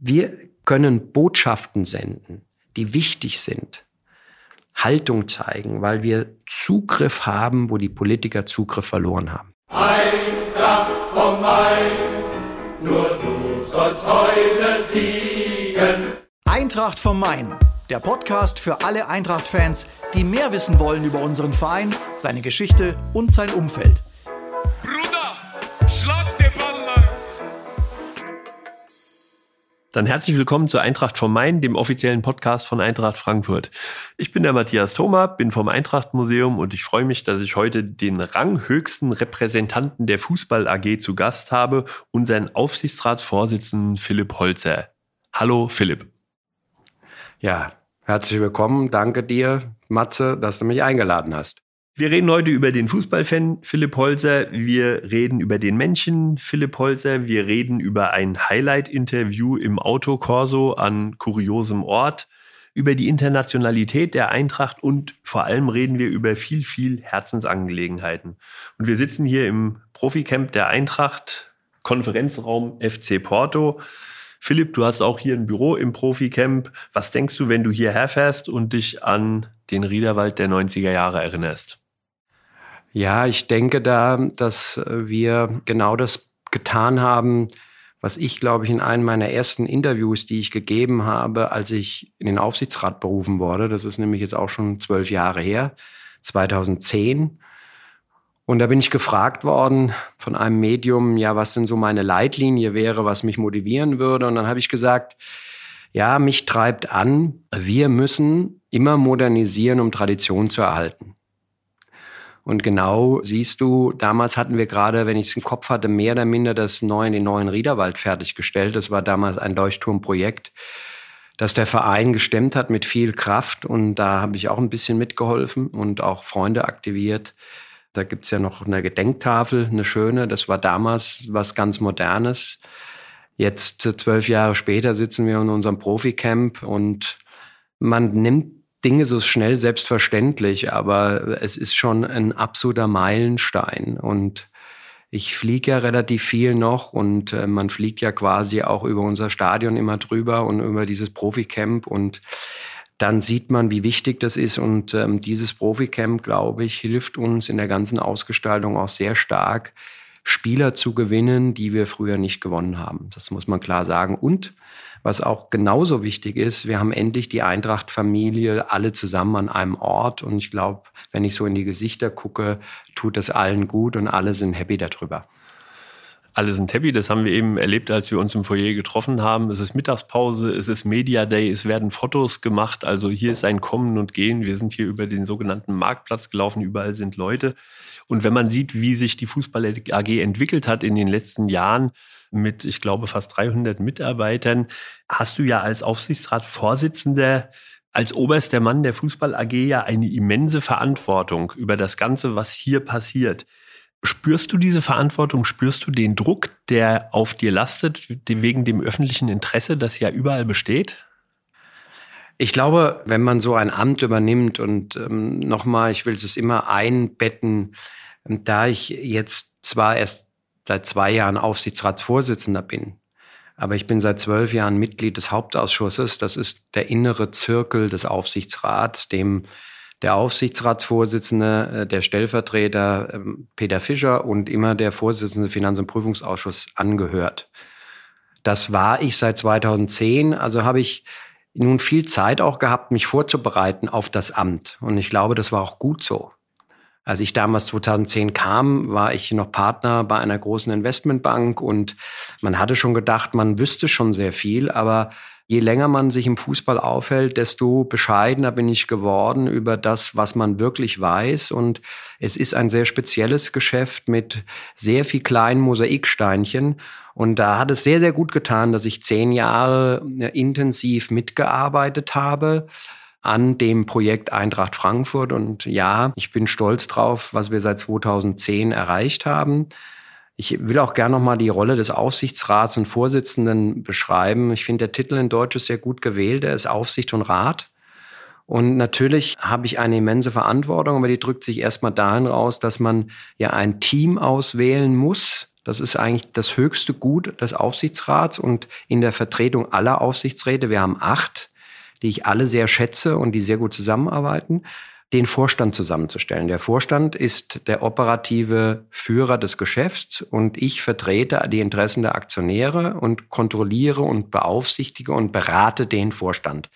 Wir können Botschaften senden, die wichtig sind, Haltung zeigen, weil wir Zugriff haben, wo die Politiker Zugriff verloren haben. Eintracht vom Main, nur du sollst heute siegen. Eintracht vom Main, der Podcast für alle Eintracht-Fans, die mehr wissen wollen über unseren Verein, seine Geschichte und sein Umfeld. Dann herzlich willkommen zur Eintracht vom Main, dem offiziellen Podcast von Eintracht Frankfurt. Ich bin der Matthias Thoma, bin vom Eintracht Museum und ich freue mich, dass ich heute den ranghöchsten Repräsentanten der Fußball AG zu Gast habe, unseren Aufsichtsratsvorsitzenden Philipp Holzer. Hallo Philipp. Ja, herzlich willkommen. Danke dir, Matze, dass du mich eingeladen hast. Wir reden heute über den Fußballfan Philipp Holzer. Wir reden über den Menschen Philipp Holzer. Wir reden über ein Highlight-Interview im Autokorso an kuriosem Ort, über die Internationalität der Eintracht und vor allem reden wir über viel, viel Herzensangelegenheiten. Und wir sitzen hier im Proficamp der Eintracht, Konferenzraum FC Porto. Philipp, du hast auch hier ein Büro im Proficamp. Was denkst du, wenn du hierher fährst und dich an den Riederwald der 90er Jahre erinnerst? Ja, ich denke da, dass wir genau das getan haben, was ich, glaube ich, in einem meiner ersten Interviews, die ich gegeben habe, als ich in den Aufsichtsrat berufen wurde, das ist nämlich jetzt auch schon zwölf Jahre her, 2010. Und da bin ich gefragt worden von einem Medium, ja, was denn so meine Leitlinie wäre, was mich motivieren würde. Und dann habe ich gesagt, ja, mich treibt an, wir müssen immer modernisieren, um Tradition zu erhalten. Und genau siehst du, damals hatten wir gerade, wenn ich es im Kopf hatte, mehr oder minder das neuen, den neuen Riederwald fertiggestellt. Das war damals ein Leuchtturmprojekt, das der Verein gestemmt hat mit viel Kraft. Und da habe ich auch ein bisschen mitgeholfen und auch Freunde aktiviert. Da gibt's ja noch eine Gedenktafel, eine schöne. Das war damals was ganz Modernes. Jetzt zwölf Jahre später sitzen wir in unserem Proficamp und man nimmt Dinge so schnell selbstverständlich, aber es ist schon ein absoluter Meilenstein. Und ich fliege ja relativ viel noch und äh, man fliegt ja quasi auch über unser Stadion immer drüber und über dieses Proficamp und dann sieht man, wie wichtig das ist. Und ähm, dieses Proficamp, glaube ich, hilft uns in der ganzen Ausgestaltung auch sehr stark, Spieler zu gewinnen, die wir früher nicht gewonnen haben. Das muss man klar sagen. Und was auch genauso wichtig ist, wir haben endlich die Eintracht-Familie alle zusammen an einem Ort. Und ich glaube, wenn ich so in die Gesichter gucke, tut das allen gut und alle sind happy darüber. Alle sind happy, das haben wir eben erlebt, als wir uns im Foyer getroffen haben. Es ist Mittagspause, es ist Media Day, es werden Fotos gemacht. Also hier ist ein Kommen und Gehen. Wir sind hier über den sogenannten Marktplatz gelaufen, überall sind Leute. Und wenn man sieht, wie sich die Fußball AG entwickelt hat in den letzten Jahren, mit, ich glaube, fast 300 Mitarbeitern, hast du ja als Aufsichtsratsvorsitzender als oberster Mann der Fußball AG ja eine immense Verantwortung über das Ganze, was hier passiert. Spürst du diese Verantwortung? Spürst du den Druck, der auf dir lastet, wegen dem öffentlichen Interesse, das ja überall besteht? Ich glaube, wenn man so ein Amt übernimmt und ähm, nochmal, ich will es immer einbetten, da ich jetzt zwar erst seit zwei Jahren Aufsichtsratsvorsitzender bin. Aber ich bin seit zwölf Jahren Mitglied des Hauptausschusses. Das ist der innere Zirkel des Aufsichtsrats, dem der Aufsichtsratsvorsitzende, äh, der Stellvertreter ähm, Peter Fischer und immer der Vorsitzende Finanz- und Prüfungsausschuss angehört. Das war ich seit 2010. Also habe ich nun viel Zeit auch gehabt, mich vorzubereiten auf das Amt. Und ich glaube, das war auch gut so. Als ich damals 2010 kam, war ich noch Partner bei einer großen Investmentbank und man hatte schon gedacht, man wüsste schon sehr viel, aber je länger man sich im Fußball aufhält, desto bescheidener bin ich geworden über das, was man wirklich weiß. Und es ist ein sehr spezielles Geschäft mit sehr viel kleinen Mosaiksteinchen. Und da hat es sehr, sehr gut getan, dass ich zehn Jahre intensiv mitgearbeitet habe an dem Projekt Eintracht Frankfurt. Und ja, ich bin stolz drauf, was wir seit 2010 erreicht haben. Ich will auch gerne nochmal die Rolle des Aufsichtsrats und Vorsitzenden beschreiben. Ich finde, der Titel in Deutsch ist sehr gut gewählt. Er ist Aufsicht und Rat. Und natürlich habe ich eine immense Verantwortung, aber die drückt sich erstmal dahin raus, dass man ja ein Team auswählen muss, Das ist eigentlich das höchste Gut des Aufsichtsrats und in der Vertretung aller Aufsichtsräte, wir haben acht, die ich alle sehr schätze und die sehr gut zusammenarbeiten, den Vorstand zusammenzustellen. Der Vorstand ist der operative Führer des Geschäfts und ich vertrete die Interessen der Aktionäre und kontrolliere und beaufsichtige und berate den Vorstand.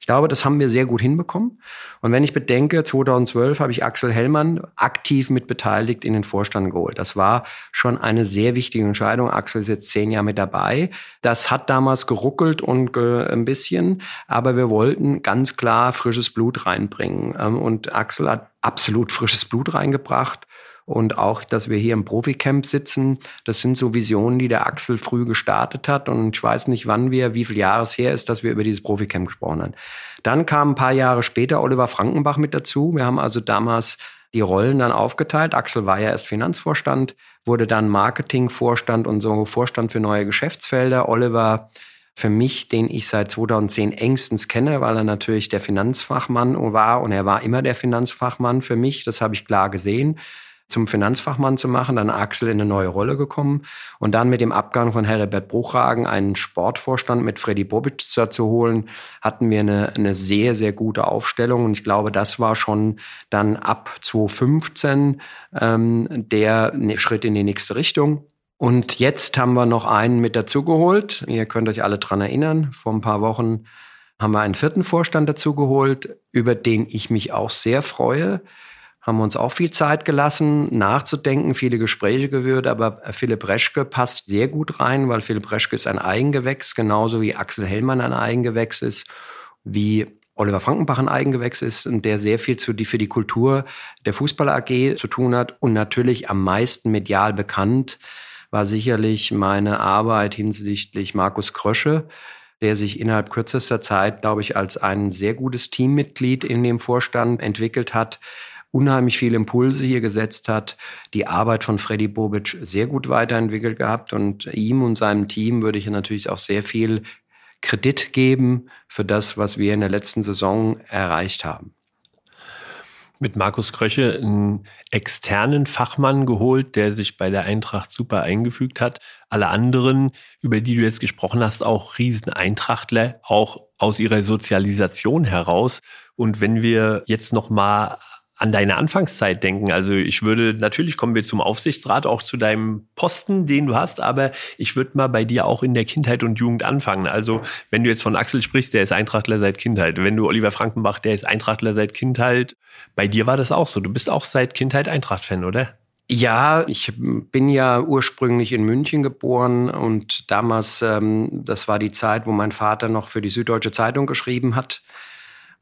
Ich glaube, das haben wir sehr gut hinbekommen. Und wenn ich bedenke, 2012 habe ich Axel Hellmann aktiv mit beteiligt in den Vorstand geholt. Das war schon eine sehr wichtige Entscheidung. Axel ist jetzt zehn Jahre mit dabei. Das hat damals geruckelt und ge ein bisschen, aber wir wollten ganz klar frisches Blut reinbringen. Ähm, und Axel hat absolut frisches Blut reingebracht und auch, dass wir hier im Proficamp sitzen, das sind so Visionen, die der Axel früh gestartet hat. Und ich weiß nicht, wann wir, wie viel Jahres her ist, dass wir über dieses Proficamp gesprochen haben. Dann kam ein paar Jahre später Oliver Frankenbach mit dazu. Wir haben also damals die Rollen dann aufgeteilt. Axel war ja erst Finanzvorstand, wurde dann Marketingvorstand und so Vorstand für neue Geschäftsfelder. Oliver für mich, den ich seit 2010 engstens kenne, weil er natürlich der Finanzfachmann war und er war immer der Finanzfachmann für mich. Das habe ich klar gesehen zum Finanzfachmann zu machen, dann Axel in eine neue Rolle gekommen und dann mit dem Abgang von Heribert Bruchhagen einen Sportvorstand mit Freddy Bobic zu holen, hatten wir eine, eine sehr, sehr gute Aufstellung und ich glaube, das war schon dann ab 2015 ähm, der ne, Schritt in die nächste Richtung. Und jetzt haben wir noch einen mit dazugeholt. Ihr könnt euch alle dran erinnern. Vor ein paar Wochen haben wir einen vierten Vorstand dazugeholt, über den ich mich auch sehr freue haben uns auch viel Zeit gelassen, nachzudenken, viele Gespräche geführt, aber Philipp Reschke passt sehr gut rein, weil Philipp Reschke ist ein Eigengewächs, genauso wie Axel Hellmann ein Eigengewächs ist, wie Oliver Frankenbach ein Eigengewächs ist und der sehr viel zu, für die Kultur der Fußball AG zu tun hat und natürlich am meisten medial bekannt war sicherlich meine Arbeit hinsichtlich Markus Krösche, der sich innerhalb kürzester Zeit, glaube ich, als ein sehr gutes Teammitglied in dem Vorstand entwickelt hat, unheimlich viele Impulse hier gesetzt hat, die Arbeit von Freddy Bobic sehr gut weiterentwickelt gehabt und ihm und seinem Team würde ich natürlich auch sehr viel Kredit geben für das, was wir in der letzten Saison erreicht haben mit Markus Kröche einen externen Fachmann geholt, der sich bei der Eintracht super eingefügt hat. Alle anderen, über die du jetzt gesprochen hast, auch Riesen-Eintrachtler, auch aus ihrer Sozialisation heraus. Und wenn wir jetzt noch mal an deine Anfangszeit denken. Also ich würde, natürlich kommen wir zum Aufsichtsrat, auch zu deinem Posten, den du hast, aber ich würde mal bei dir auch in der Kindheit und Jugend anfangen. Also wenn du jetzt von Axel sprichst, der ist Eintrachtler seit Kindheit. Wenn du Oliver Frankenbach, der ist Eintrachtler seit Kindheit. Bei dir war das auch so. Du bist auch seit Kindheit Eintracht-Fan, oder? Ja, ich bin ja ursprünglich in München geboren und damals, ähm, das war die Zeit, wo mein Vater noch für die Süddeutsche Zeitung geschrieben hat.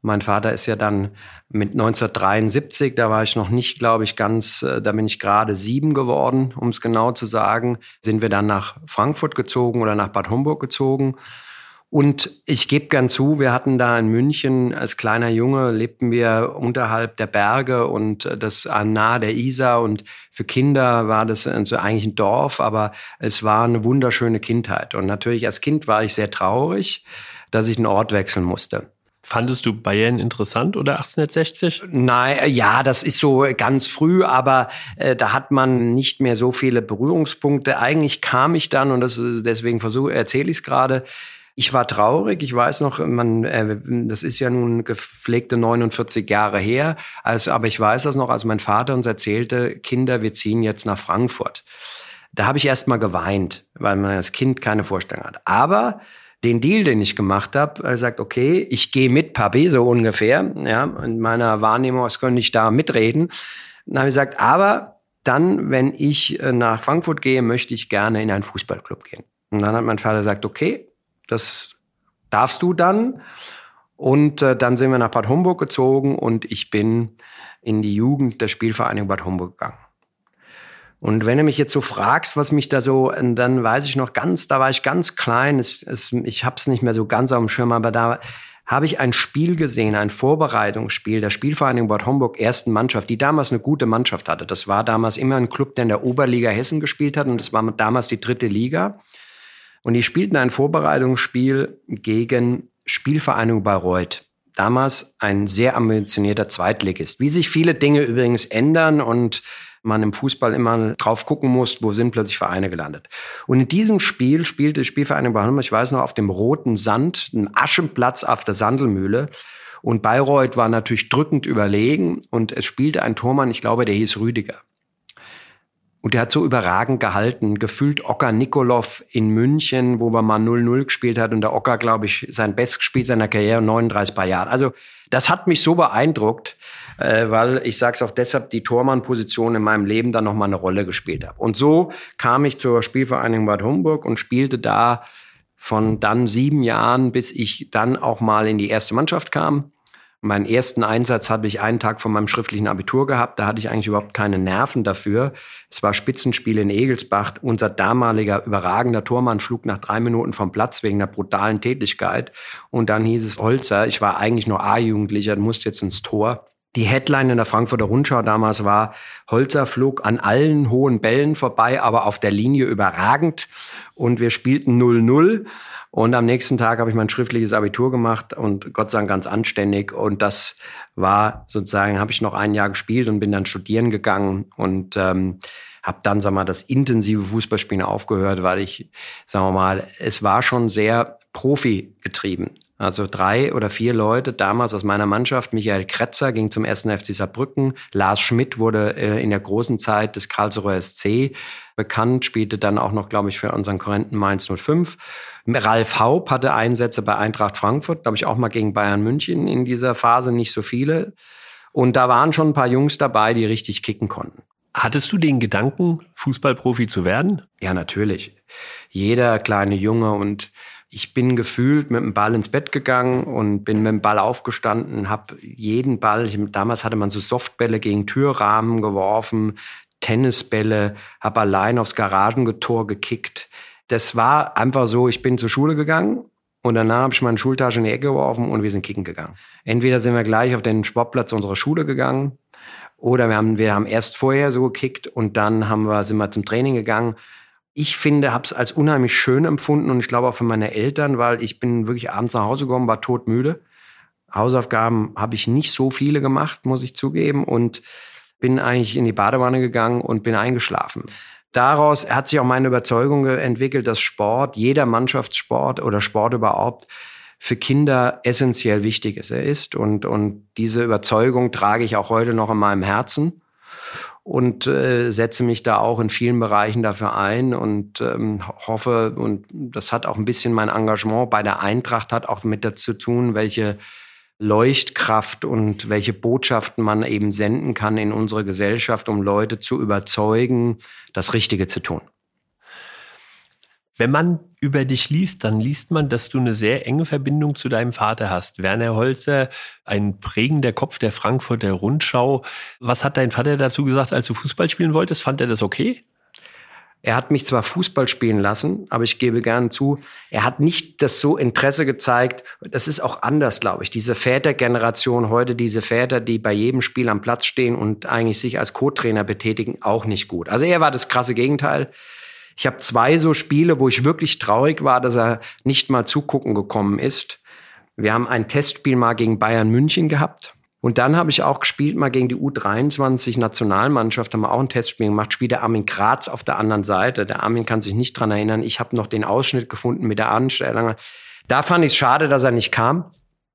Mein Vater ist ja dann mit 1973, da war ich noch nicht, glaube ich, ganz, äh, da bin ich gerade sieben geworden, um es genau zu sagen, sind wir dann nach Frankfurt gezogen oder nach Bad Homburg gezogen. Und ich gebe gern zu, wir hatten da in München als kleiner Junge lebten wir unterhalb der Berge und äh, das nahe der Isar und für Kinder war das also eigentlich ein Dorf, aber es war eine wunderschöne Kindheit. Und natürlich als Kind war ich sehr traurig, dass ich einen Ort wechseln musste. Fandest du Bayern interessant oder 1860? Nein, äh, ja, das ist so ganz früh, aber äh, da hat man nicht mehr so viele Berührungspunkte. Eigentlich kam ich dann und das, deswegen versuche erzähle ich es gerade. Ich war traurig. Ich weiß noch, man, äh, das ist ja nun gepflegte 49 Jahre her. Also, aber ich weiß das noch, als mein Vater uns erzählte, Kinder, wir ziehen jetzt nach Frankfurt. Da habe ich erst mal geweint, weil man als Kind keine Vorstellung hat. Aber den Deal, den ich gemacht habe, er sagt, okay, ich gehe mit Papi, so ungefähr. Ja, in meiner Wahrnehmung, was könnte ich da mitreden? Dann habe ich gesagt, aber dann, wenn ich äh, nach Frankfurt gehe, möchte ich gerne in einen Fußballclub gehen. Und dann hat mein Vater gesagt, okay, das darfst du dann. Und äh, dann sind wir nach Bad Homburg gezogen und ich bin in die Jugend der Spielvereinigung Bad Homburg gegangen. Und wenn du mich jetzt so fragst, was mich da so, dann weiß ich noch ganz, da war ich ganz klein, es, es, ich habe es nicht mehr so ganz auf dem Schirm, aber da habe ich ein Spiel gesehen, ein Vorbereitungsspiel der Spielvereinigung Bad Homburg ersten Mannschaft, die damals eine gute Mannschaft hatte. Das war damals immer ein Club, der in der Oberliga Hessen gespielt hat und das war damals die dritte Liga. Und die spielten ein Vorbereitungsspiel gegen Spielvereinigung Bayreuth. Damals ein sehr ambitionierter Zweitligist. Wie sich viele Dinge übrigens ändern und man im Fußball immer drauf gucken muss, wo sind plötzlich Vereine gelandet. Und in diesem Spiel spielte Spielvereinigung Bahn, ich weiß noch, auf dem roten Sand, einem Aschenplatz auf der Sandelmühle. Und Bayreuth war natürlich drückend überlegen und es spielte ein Tormann, ich glaube, der hieß Rüdiger. Und der hat so überragend gehalten. Gefühlt Ocker Nikolov in München, wo wir mal 0-0 gespielt hat und der Ocker, glaube ich, sein Bestspiel seiner Karriere 39 paar Jahren. Also das hat mich so beeindruckt, äh, weil ich sage es auch deshalb, die Tormann-Position in meinem Leben dann nochmal eine Rolle gespielt hat. Und so kam ich zur Spielvereinigung Bad Homburg und spielte da von dann sieben Jahren, bis ich dann auch mal in die erste Mannschaft kam. Meinen ersten Einsatz habe ich einen Tag von meinem schriftlichen Abitur gehabt. Da hatte ich eigentlich überhaupt keine Nerven dafür. Es war Spitzenspiel in Egelsbach. Unser damaliger überragender Tormann flog nach drei Minuten vom Platz wegen einer brutalen Tätigkeit. Und dann hieß es Holzer. Ich war eigentlich nur A-Jugendlicher, musste jetzt ins Tor. Die Headline in der Frankfurter Rundschau damals war, Holzer flog an allen hohen Bällen vorbei, aber auf der Linie überragend. Und wir spielten 0-0. Und am nächsten Tag habe ich mein schriftliches Abitur gemacht und Gott sei Dank ganz anständig. Und das war sozusagen, habe ich noch ein Jahr gespielt und bin dann studieren gegangen und ähm, habe dann, sag mal, das intensive Fußballspielen aufgehört, weil ich, sagen wir mal, es war schon sehr Profi getrieben. Also drei oder vier Leute damals aus meiner Mannschaft. Michael Kretzer ging zum ersten FC Saarbrücken. Lars Schmidt wurde äh, in der großen Zeit des Karlsruher SC bekannt, spielte dann auch noch, glaube ich, für unseren Korrenten Mainz 05. Ralf Haup hatte Einsätze bei Eintracht Frankfurt, glaube ich auch mal gegen Bayern München in dieser Phase, nicht so viele. Und da waren schon ein paar Jungs dabei, die richtig kicken konnten. Hattest du den Gedanken, Fußballprofi zu werden? Ja, natürlich. Jeder kleine Junge und ich bin gefühlt mit dem Ball ins Bett gegangen und bin mit dem Ball aufgestanden, habe jeden Ball, damals hatte man so Softbälle gegen Türrahmen geworfen, Tennisbälle, habe allein aufs Garagentor gekickt das war einfach so, ich bin zur Schule gegangen und danach habe ich meine Schultasche in die Ecke geworfen und wir sind kicken gegangen. Entweder sind wir gleich auf den Sportplatz unserer Schule gegangen oder wir haben, wir haben erst vorher so gekickt und dann haben wir, sind wir zum Training gegangen. Ich finde, habe es als unheimlich schön empfunden und ich glaube auch für meine Eltern, weil ich bin wirklich abends nach Hause gekommen, war todmüde. Hausaufgaben habe ich nicht so viele gemacht, muss ich zugeben und bin eigentlich in die Badewanne gegangen und bin eingeschlafen daraus hat sich auch meine Überzeugung entwickelt, dass Sport, jeder Mannschaftssport oder Sport überhaupt, für Kinder essentiell wichtig ist. Er ist und, und diese Überzeugung trage ich auch heute noch in meinem Herzen und äh, setze mich da auch in vielen Bereichen dafür ein und ähm, hoffe, und das hat auch ein bisschen mein Engagement bei der Eintracht, hat auch mit dazu tun, welche Leuchtkraft und welche Botschaften man eben senden kann in unsere Gesellschaft, um Leute zu überzeugen, das Richtige zu tun. Wenn man über dich liest, dann liest man, dass du eine sehr enge Verbindung zu deinem Vater hast. Werner Holzer, ein prägender Kopf der Frankfurter Rundschau. Was hat dein Vater dazu gesagt, als du Fußball spielen wolltest? Fand er das okay? Er hat mich zwar Fußball spielen lassen, aber ich gebe gern zu, er hat nicht das so Interesse gezeigt. Das ist auch anders, glaube ich. Diese Vätergeneration heute, diese Väter, die bei jedem Spiel am Platz stehen und eigentlich sich als Co-Trainer betätigen, auch nicht gut. Also er war das krasse Gegenteil. Ich habe zwei so Spiele, wo ich wirklich traurig war, dass er nicht mal zugucken gekommen ist. Wir haben ein Testspiel mal gegen Bayern München gehabt. Und dann habe ich auch gespielt mal gegen die U23-Nationalmannschaft, haben wir auch ein Testspiel gemacht, spielt der Armin Graz auf der anderen Seite. Der Armin kann sich nicht dran erinnern. Ich habe noch den Ausschnitt gefunden mit der Anstellung. Da fand ich es schade, dass er nicht kam.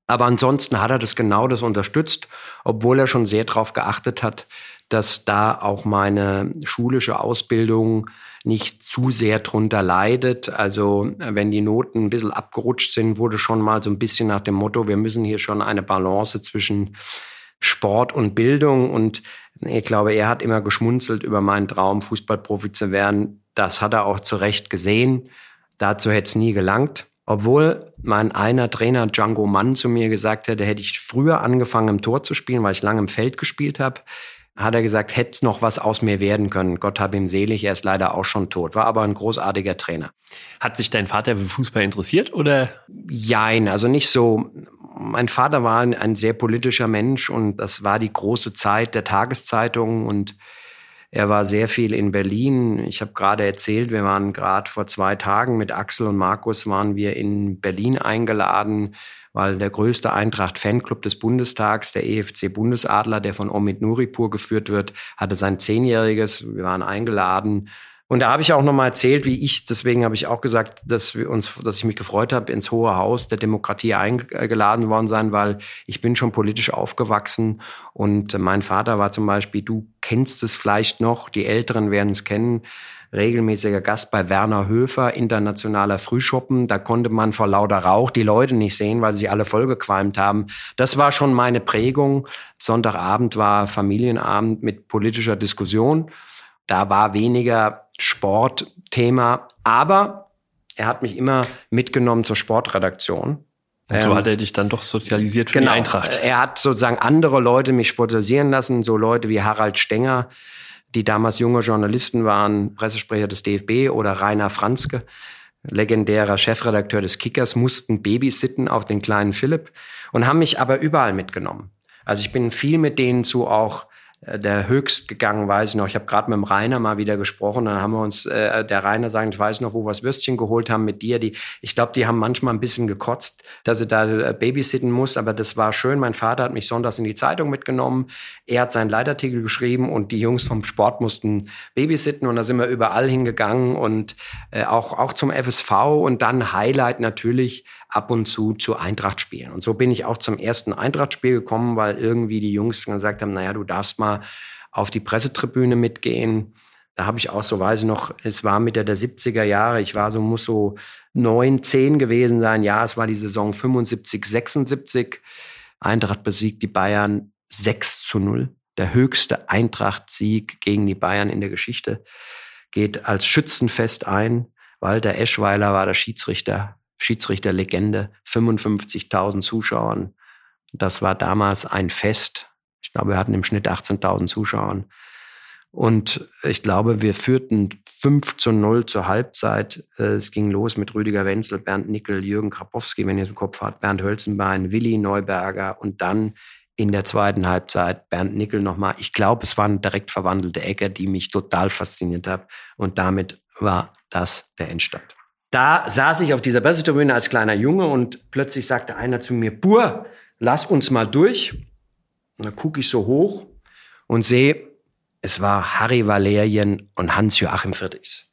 Aber ansonsten hat er das genau das unterstützt, obwohl er schon sehr darauf geachtet hat, dass da auch meine schulische Ausbildung nicht zu sehr drunter leidet. Also wenn die Noten ein bisschen abgerutscht sind, wurde schon mal so ein bisschen nach dem Motto, wir müssen hier schon eine Balance zwischen Sport und Bildung. Und ich glaube, er hat immer geschmunzelt über meinen Traum, Fußballprofi zu werden. Das hat er auch zu Recht gesehen. Dazu hätte es nie gelangt. Obwohl mein einer Trainer Django Mann zu mir gesagt hätte, hätte ich früher angefangen im Tor zu spielen, weil ich lange im Feld gespielt habe, hat er gesagt, hätte es noch was aus mir werden können. Gott hab ihm selig, er ist leider auch schon tot, war aber ein großartiger Trainer. Hat sich dein Vater für Fußball interessiert oder? Jein, also nicht so. Mein Vater war ein, ein sehr politischer Mensch und das war die große Zeit der Tageszeitungen und Er war sehr viel in Berlin. Ich habe gerade erzählt, wir waren gerade vor zwei Tagen mit Axel und Markus waren wir in Berlin eingeladen, weil der größte Eintracht-Fanclub des Bundestags, der EFC Bundesadler, der von Omid Nuripur geführt wird, hatte sein Zehnjähriges. Wir waren eingeladen und da habe ich auch nochmal erzählt, wie ich, deswegen habe ich auch gesagt, dass wir uns, dass ich mich gefreut habe, ins Hohe Haus der Demokratie eingeladen worden sein, weil ich bin schon politisch aufgewachsen und mein Vater war zum Beispiel, du kennst es vielleicht noch, die Älteren werden es kennen, regelmäßiger Gast bei Werner Höfer, internationaler Frühschoppen. Da konnte man vor lauter Rauch die Leute nicht sehen, weil sie alle vollgequalmt haben. Das war schon meine Prägung. Sonntagabend war Familienabend mit politischer Diskussion. Da war weniger Sportthema, aber er hat mich immer mitgenommen zur Sportredaktion. Und so ähm, hat er dich dann doch sozialisiert für genau, die Eintracht. Er hat sozusagen andere Leute mich sportalisieren lassen, so Leute wie Harald Stenger, die damals junge Journalisten waren, Pressesprecher des DFB oder Rainer Franzke, legendärer Chefredakteur des Kickers, mussten babysitten auf den kleinen Philipp und haben mich aber überall mitgenommen. Also ich bin viel mit denen zu auch der höchst gegangen, weiß ich noch. Ich habe gerade mit dem Rainer mal wieder gesprochen. Dann haben wir uns, äh, der Rainer sagt, ich weiß noch, wo wir das Würstchen geholt haben mit dir. Die, ich glaube, die haben manchmal ein bisschen gekotzt, dass er da äh, babysitten muss. Aber das war schön. Mein Vater hat mich sonntags in die Zeitung mitgenommen. Er hat seinen Leitartikel geschrieben und die Jungs vom Sport mussten babysitten. Und da sind wir überall hingegangen und äh, auch, auch zum FSV. Und dann Highlight natürlich ab und zu zu Eintracht spielen. Und so bin ich auch zum ersten Eintracht-Spiel gekommen, weil irgendwie die Jungs gesagt haben, naja, du darfst mal auf die Pressetribüne mitgehen. Da habe ich auch so, weiß ich noch, es war Mitte der 70er Jahre, ich war so, muss so neun, zehn gewesen sein. Ja, es war die Saison 75, 76. Eintracht besiegt die Bayern 6 zu 0. Der höchste Eintracht-Sieg gegen die Bayern in der Geschichte. Geht als Schützenfest ein. Walter Eschweiler war der Schiedsrichter. Schiedsrichterlegende, 55.000 Zuschauern. Das war damals ein Fest. Ich glaube, wir hatten im Schnitt 18.000 Zuschauern. Und ich glaube, wir führten 5 zu 0 zur Halbzeit. Äh, es ging los mit Rüdiger Wenzel, Bernd Nickel, Jürgen Krapowski, wenn ihr es im Kopf habt, Bernd Hölzenbein, Willi Neuberger und dann in der zweiten Halbzeit Bernd Nickel nochmal. Ich glaube, es waren direkt verwandelte Ecke, die mich total fasziniert haben. Und damit war das der Endstand. Da saß ich auf dieser Pressetribüne als kleiner Junge und plötzlich sagte einer zu mir, Bur, lass uns mal durch. Und dann gucke ich so hoch und sehe, es war Harry Valerien und Hans-Joachim Friedrichs.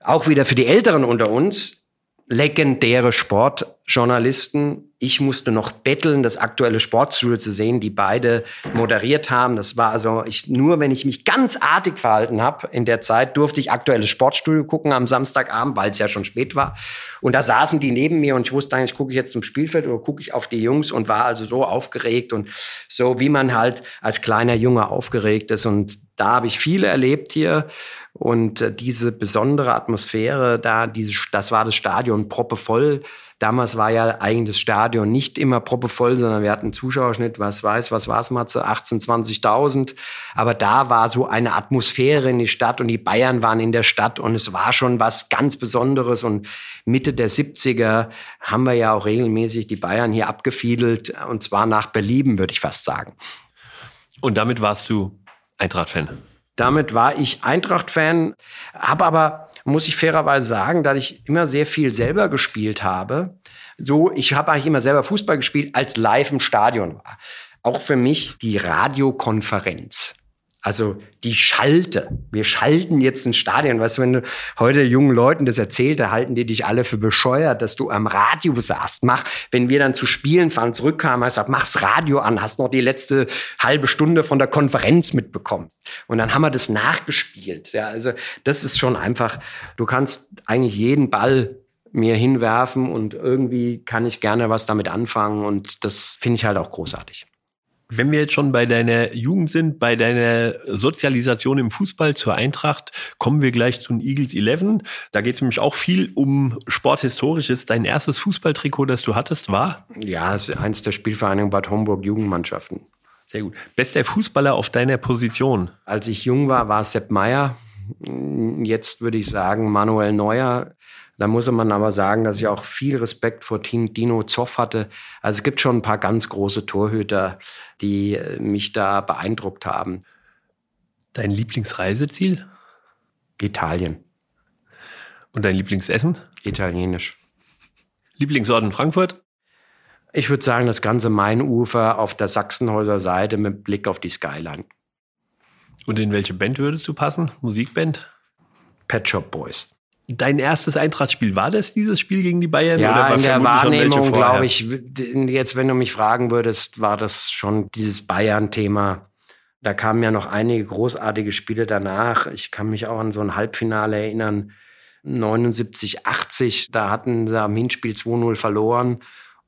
Auch wieder für die Älteren unter uns, legendäre Sportjournalisten, ich musste noch betteln, das aktuelle Sportstudio zu sehen, die beide moderiert haben. Das war also ich nur, wenn ich mich ganz artig verhalten habe in der Zeit, durfte ich aktuelles Sportstudio gucken am Samstagabend, weil es ja schon spät war. Und da saßen die neben mir und ich wusste eigentlich, gucke ich jetzt zum Spielfeld oder gucke ich auf die Jungs und war also so aufgeregt und so, wie man halt als kleiner Junge aufgeregt ist. Und da habe ich viele erlebt hier. Und äh, diese besondere Atmosphäre da, diese, das war das Stadion proppevoll. Damals war ja eigentlich das Stadion nicht immer proppevoll, sondern wir hatten Zuschauerschnitt, was weiß, was war es, Matze, 18, 20.000. Aber da war so eine Atmosphäre in die Stadt und die Bayern waren in der Stadt und es war schon was ganz Besonderes. Und Mitte der 70er haben wir ja auch regelmäßig die Bayern hier abgefiedelt und zwar nach Belieben, würde ich fast sagen. Und damit warst du Eintracht-Fan? Damit war ich Eintracht-Fan, habe aber muss ich fairerweise sagen, da ich immer sehr viel selber gespielt habe. So, ich habe eigentlich immer selber Fußball gespielt, als live im Stadion war. Auch für mich die Radiokonferenz. Also die Schalte. Wir schalten jetzt ein Stadion. Weißt du, wenn du heute jungen Leuten das erzählt, da halten die dich alle für bescheuert, dass du am Radio saßt. Mach, wenn wir dann zu Spielen fahren, zurückkamen, hast gesagt, mach's Radio an, hast noch die letzte halbe Stunde von der Konferenz mitbekommen. Und dann haben wir das nachgespielt. Ja, also das ist schon einfach, du kannst eigentlich jeden Ball mir hinwerfen und irgendwie kann ich gerne was damit anfangen und das finde ich halt auch großartig. Wenn wir jetzt schon bei deiner Jugend sind, bei deiner Sozialisation im Fußball zur Eintracht, kommen wir gleich zu den Eagles 11. Da geht es nämlich auch viel um Sporthistorisches. Dein erstes Fußballtrikot, das du hattest, war? Ja, es ist eins der Spielvereinigung Bad Homburg Jugendmannschaften. Sehr gut. Bester Fußballer auf deiner Position? Als ich jung war, war Sepp Meier. Jetzt würde ich sagen Manuel Neuer. Da muss man aber sagen, dass ich auch viel Respekt vor Dino Zoff hatte. Also es gibt schon ein paar ganz große Torhüter, die äh, mich da beeindruckt haben. Dein Lieblingsreiseziel? Italien. Und dein Lieblingsessen? Italienisch. Lieblingsort in Frankfurt? Ich würde sagen, das ganze Mainufer auf der Sachsenhäuser Seite mit Blick auf die Skyline. Und in welche Band würdest du passen? Musikband? Pet Shop Boys. Dein erstes Eintrachtspiel, war das dieses Spiel gegen die Bayern? Ja, in der Wahrnehmung, glaube ich, jetzt, wenn du mich fragen würdest, war das schon dieses Bayern-Thema. Da kamen ja noch einige großartige Spiele danach. Ich kann mich auch an so ein Halbfinale erinnern. 79, 80, da hatten sie am Hinspiel 2-0 verloren.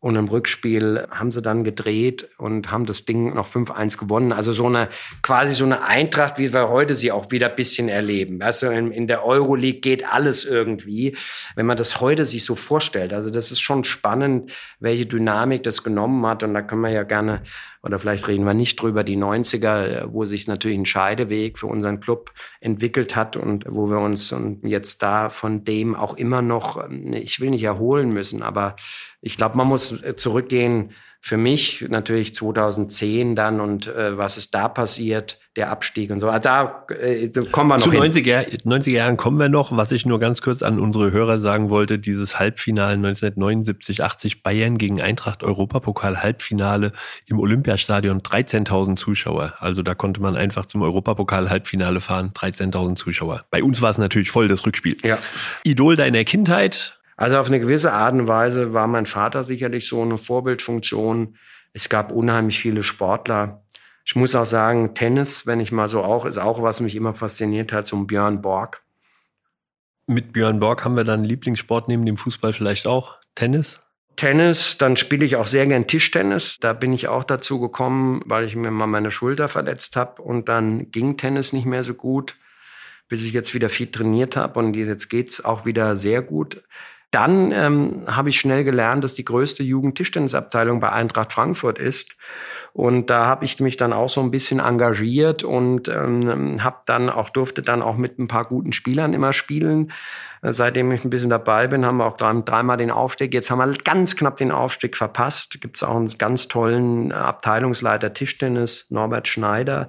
Und im Rückspiel haben sie dann gedreht und haben das Ding noch 5-1 gewonnen. Also so eine, quasi so eine Eintracht, wie wir heute sie auch wieder ein bisschen erleben. Weißt du, in, in der Euroleague geht alles irgendwie. Wenn man das heute sich so vorstellt, also das ist schon spannend, welche Dynamik das genommen hat. Und da können wir ja gerne, oder vielleicht reden wir nicht drüber, die 90er, äh, wo sich natürlich ein Scheideweg für unseren Club entwickelt hat und wo wir uns jetzt da von dem auch immer noch, ähm, ich will nicht erholen müssen, aber ich glaube, man muss äh, zurückgehen. Für mich natürlich 2010 dann und äh, was ist da passiert, der Abstieg und so. Also da äh, kommen wir noch Zu hin. 90er, 90er Jahren kommen wir noch. Was ich nur ganz kurz an unsere Hörer sagen wollte, dieses Halbfinale 1979, 80 Bayern gegen Eintracht Europapokal Halbfinale im Olympiastadion, 13.000 Zuschauer. Also da konnte man einfach zum Europapokal Halbfinale fahren, 13.000 Zuschauer. Bei uns war es natürlich voll das Rückspiel. Ja. Idol deiner Kindheit? Also auf eine gewisse Art und Weise war mein Vater sicherlich so eine Vorbildfunktion. Es gab unheimlich viele Sportler. Ich muss auch sagen, Tennis, wenn ich mal so auch, ist auch was mich immer fasziniert hat, so ein Björn Borg. Mit Björn Borg haben wir dann einen Lieblingssport neben dem Fußball vielleicht auch? Tennis? Tennis, dann spiele ich auch sehr gern Tischtennis. Da bin ich auch dazu gekommen, weil ich mir mal meine Schulter verletzt habe und dann ging Tennis nicht mehr so gut, bis ich jetzt wieder viel trainiert habe und jetzt geht's auch wieder sehr gut. Dann ähm, habe ich schnell gelernt, dass die größte Jugendtischtennisabteilung bei Eintracht Frankfurt ist. Und da habe ich mich dann auch so ein bisschen engagiert und ähm, habe dann auch durfte dann auch mit ein paar guten Spielern immer spielen. Äh, Seitdem ich ein bisschen dabei bin, haben wir auch drei- dreimal den Aufstieg. Jetzt haben wir ganz knapp den Aufstieg verpasst. Gibt es auch einen ganz tollen äh, Abteilungsleiter Tischtennis, Norbert Schneider.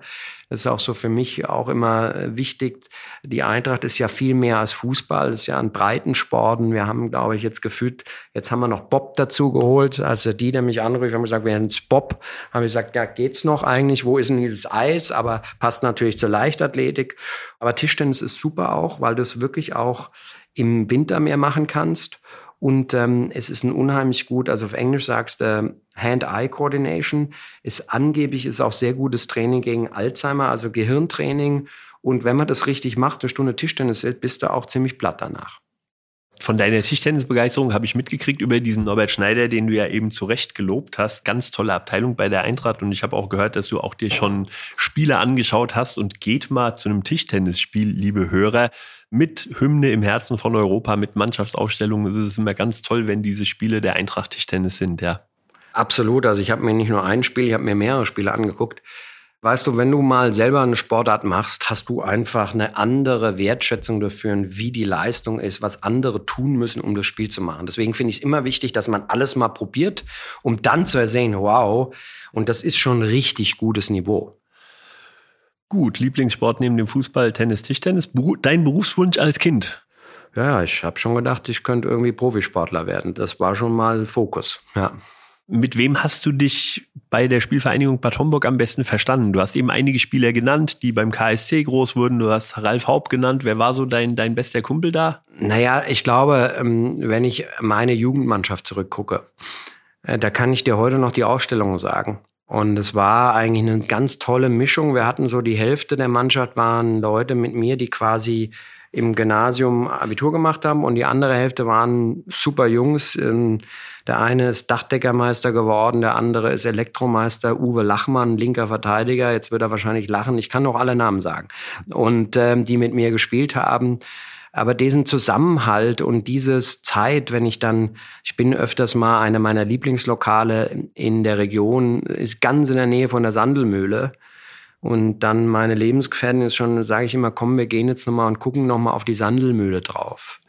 Das ist auch so für mich auch immer äh, wichtig. Die Eintracht ist ja viel mehr als Fußball, das ist ja ein Breitensport. Und wir haben, glaube ich, jetzt gefühlt, jetzt haben wir noch Bob dazu geholt. Also die, der mich anrief, haben gesagt, wir haben jetzt Bob. Haben wir gesagt, ja, geht's noch eigentlich? Wo ist denn das Eis? Aber passt natürlich zur Leichtathletik. Aber Tischtennis ist super auch, weil du es wirklich auch im Winter mehr machen kannst. Und ähm, es ist ein unheimlich gut, also auf Englisch sagst du Hand-Eye-Coordination, ist angeblich ist auch sehr gutes Training gegen Alzheimer, also Gehirntraining. Und wenn man das richtig macht, eine Stunde Tischtennis hält, bist du auch ziemlich platt danach. Von deiner Tischtennisbegeisterung habe ich mitgekriegt über diesen Norbert Schneider, den du ja eben zu Recht gelobt hast. Ganz tolle Abteilung bei der Eintracht. Und ich habe auch gehört, dass du auch dir schon Spiele angeschaut hast. Und geht mal zu einem Tischtennisspiel, liebe Hörer, mit Hymne im Herzen von Europa, mit Mannschaftsaufstellungen. Es ist immer ganz toll, wenn diese Spiele der Eintracht Tischtennis sind, ja. Absolut. Also ich habe mir nicht nur ein Spiel, ich habe mir mehrere Spiele angeguckt. Weißt du, wenn du mal selber eine Sportart machst, hast du einfach eine andere Wertschätzung dafür, wie die Leistung ist, was andere tun müssen, um das Spiel zu machen. Deswegen finde ich es immer wichtig, dass man alles mal probiert, um dann zu sehen, wow, und das ist schon ein richtig gutes Niveau. Gut, Lieblingssport neben dem Fußball, Tennis, Tischtennis. Dein Berufswunsch als Kind? Ja, ich habe schon gedacht, ich könnte irgendwie Profisportler werden. Das war schon mal Fokus. Ja. Mit wem hast du dich bei der Spielvereinigung Bad Homburg am besten verstanden? Du hast eben einige Spieler genannt, die beim KSC groß wurden. Du hast Ralf Haupt genannt. Wer war so dein, dein bester Kumpel da? Naja, ich glaube, ähm, wenn ich meine Jugendmannschaft zurückgucke, äh, da kann ich dir heute noch die Aufstellung sagen. Und es war eigentlich eine ganz tolle Mischung. Wir hatten so die Hälfte der Mannschaft waren Leute mit mir, die quasi im Gymnasium Abitur gemacht haben und die andere Hälfte waren super Jungs. Ähm, Der eine ist Dachdeckermeister geworden, der andere ist Elektromeister, Uwe Lachmann, linker Verteidiger. Jetzt wird er wahrscheinlich lachen. Ich kann noch alle Namen sagen. Und ähm, die mit mir gespielt haben. Aber diesen Zusammenhalt und dieses Zeit, wenn ich dann, ich bin öfters mal einer meiner Lieblingslokale in der Region, ist ganz in der Nähe von der Sandelmühle. Und dann meine Lebensgefährtin ist schon, sage ich immer, komm, wir gehen jetzt nochmal und gucken nochmal auf die Sandelmühle drauf.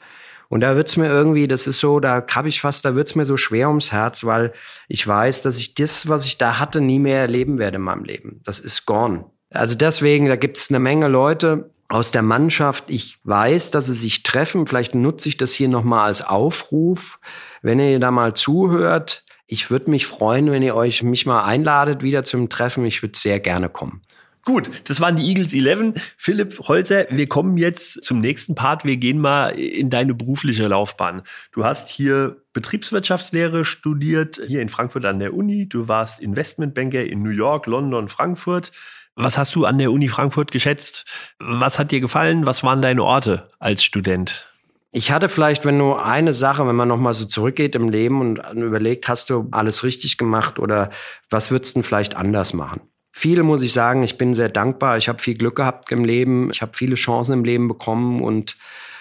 Und da wird's mir irgendwie, das ist so, da hab ich fast, da wird's mir so schwer ums Herz, weil ich weiß, dass ich das, was ich da hatte, nie mehr erleben werde in meinem Leben. Das ist gone. Also deswegen, da gibt es eine Menge Leute aus der Mannschaft. Ich weiß, dass sie sich treffen. Vielleicht nutze ich das hier nochmal als Aufruf. Wenn ihr da mal zuhört, ich würde mich freuen, wenn ihr euch mich mal einladet wieder zum Treffen. Ich würde sehr gerne kommen. Gut, das waren die Eagles 11. Philipp Holzer, wir kommen jetzt zum nächsten Part. Wir gehen mal in deine berufliche Laufbahn. Du hast hier Betriebswirtschaftslehre studiert, hier in Frankfurt an der Uni. Du warst Investmentbanker in New York, London, Frankfurt. Was hast du an der Uni Frankfurt geschätzt? Was hat dir gefallen? Was waren deine Orte als Student? Ich hatte vielleicht, wenn nur eine Sache, wenn man nochmal so zurückgeht im Leben und überlegt, hast du alles richtig gemacht oder was würdest du denn vielleicht anders machen? Viele muss ich sagen, ich bin sehr dankbar. Ich habe viel Glück gehabt im Leben. Ich habe viele Chancen im Leben bekommen und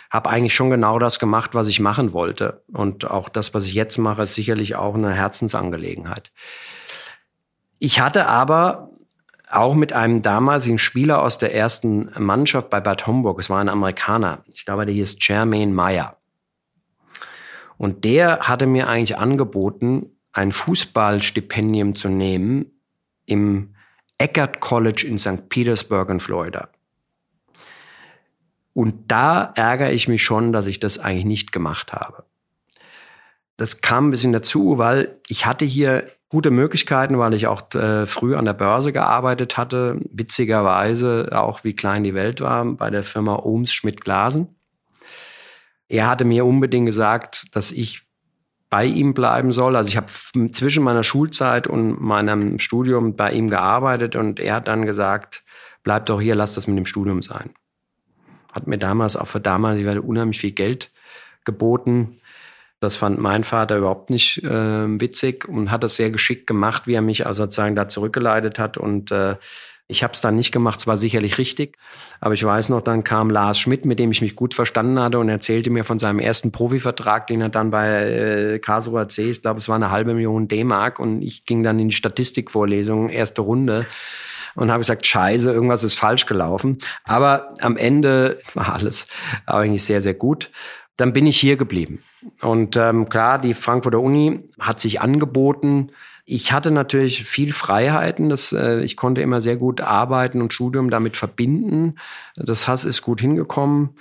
habe eigentlich schon genau das gemacht, was ich machen wollte. Und auch das, was ich jetzt mache, ist sicherlich auch eine Herzensangelegenheit. Ich hatte aber auch mit einem damaligen Spieler aus der ersten Mannschaft bei Bad Homburg, es war ein Amerikaner, ich glaube, der hieß Jermaine Meyer. Und der hatte mir eigentlich angeboten, ein Fußballstipendium zu nehmen im Eckert College in St. Petersburg in Florida. Und da ärgere ich mich schon, dass ich das eigentlich nicht gemacht habe. Das kam ein bisschen dazu, weil ich hatte hier gute Möglichkeiten, weil ich auch äh, früh an der Börse gearbeitet hatte. Witzigerweise auch, wie klein die Welt war, bei der Firma Ohms Schmidt Glasen. Er hatte mir unbedingt gesagt, dass ich bei ihm bleiben soll. Also ich habe zwischen meiner Schulzeit und meinem Studium bei ihm gearbeitet und er hat dann gesagt, bleib doch hier, lass das mit dem Studium sein. Hat mir damals auch für damals, ich werde unheimlich viel Geld geboten. Das fand mein Vater überhaupt nicht äh, witzig und hat das sehr geschickt gemacht, wie er mich also sozusagen da zurückgeleitet hat und äh, ich habe es dann nicht gemacht, es war sicherlich richtig, aber ich weiß noch, dann kam Lars Schmidt, mit dem ich mich gut verstanden hatte und erzählte mir von seinem ersten Profivertrag, den er dann bei äh, Karlsruher C, ich glaube, es war eine halbe Million D-Mark und ich ging dann in die Statistikvorlesung, erste Runde und habe gesagt, scheiße, irgendwas ist falsch gelaufen. Aber am Ende war alles eigentlich sehr, sehr gut. Dann bin ich hier geblieben. Und ähm, klar, die Frankfurter Uni hat sich angeboten, ich hatte natürlich viel Freiheiten. Das, äh, ich konnte immer sehr gut arbeiten und Studium damit verbinden. Das Hass ist gut hingekommen.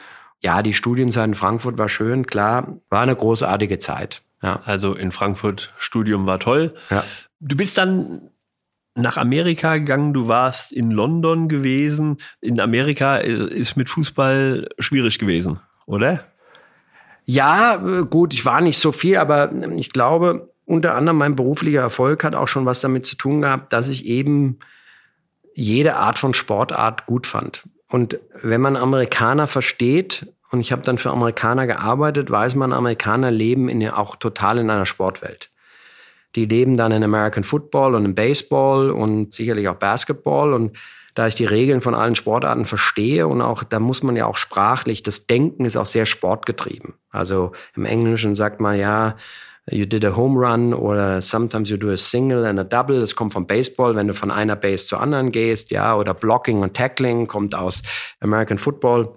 Ja, die Studienzeit in Frankfurt war schön, klar, war eine großartige Zeit. Ja. Also in Frankfurt Studium war toll. Ja. Du bist dann nach Amerika gegangen, du warst in London gewesen. In Amerika äh, ist mit Fußball schwierig gewesen, oder? Ja, äh, gut, ich war nicht so viel, aber ich glaube, unter anderem mein beruflicher Erfolg hat auch schon was damit zu tun gehabt, dass ich eben jede Art von Sportart gut fand. Und wenn man Amerikaner versteht, und ich habe dann für Amerikaner gearbeitet, weiß man, Amerikaner leben in, auch total in einer Sportwelt. Die leben dann in American Football und in Baseball und sicherlich auch Basketball. Und da ich die Regeln von allen Sportarten verstehe und auch, da muss man ja auch sprachlich, das Denken ist auch sehr sportgetrieben. Also im Englischen sagt man ja, you did a home run oder sometimes you do a single and a double. Das kommt vom Baseball, wenn du von einer Base zur anderen gehst, ja, oder Blocking und Tackling kommt aus American Football.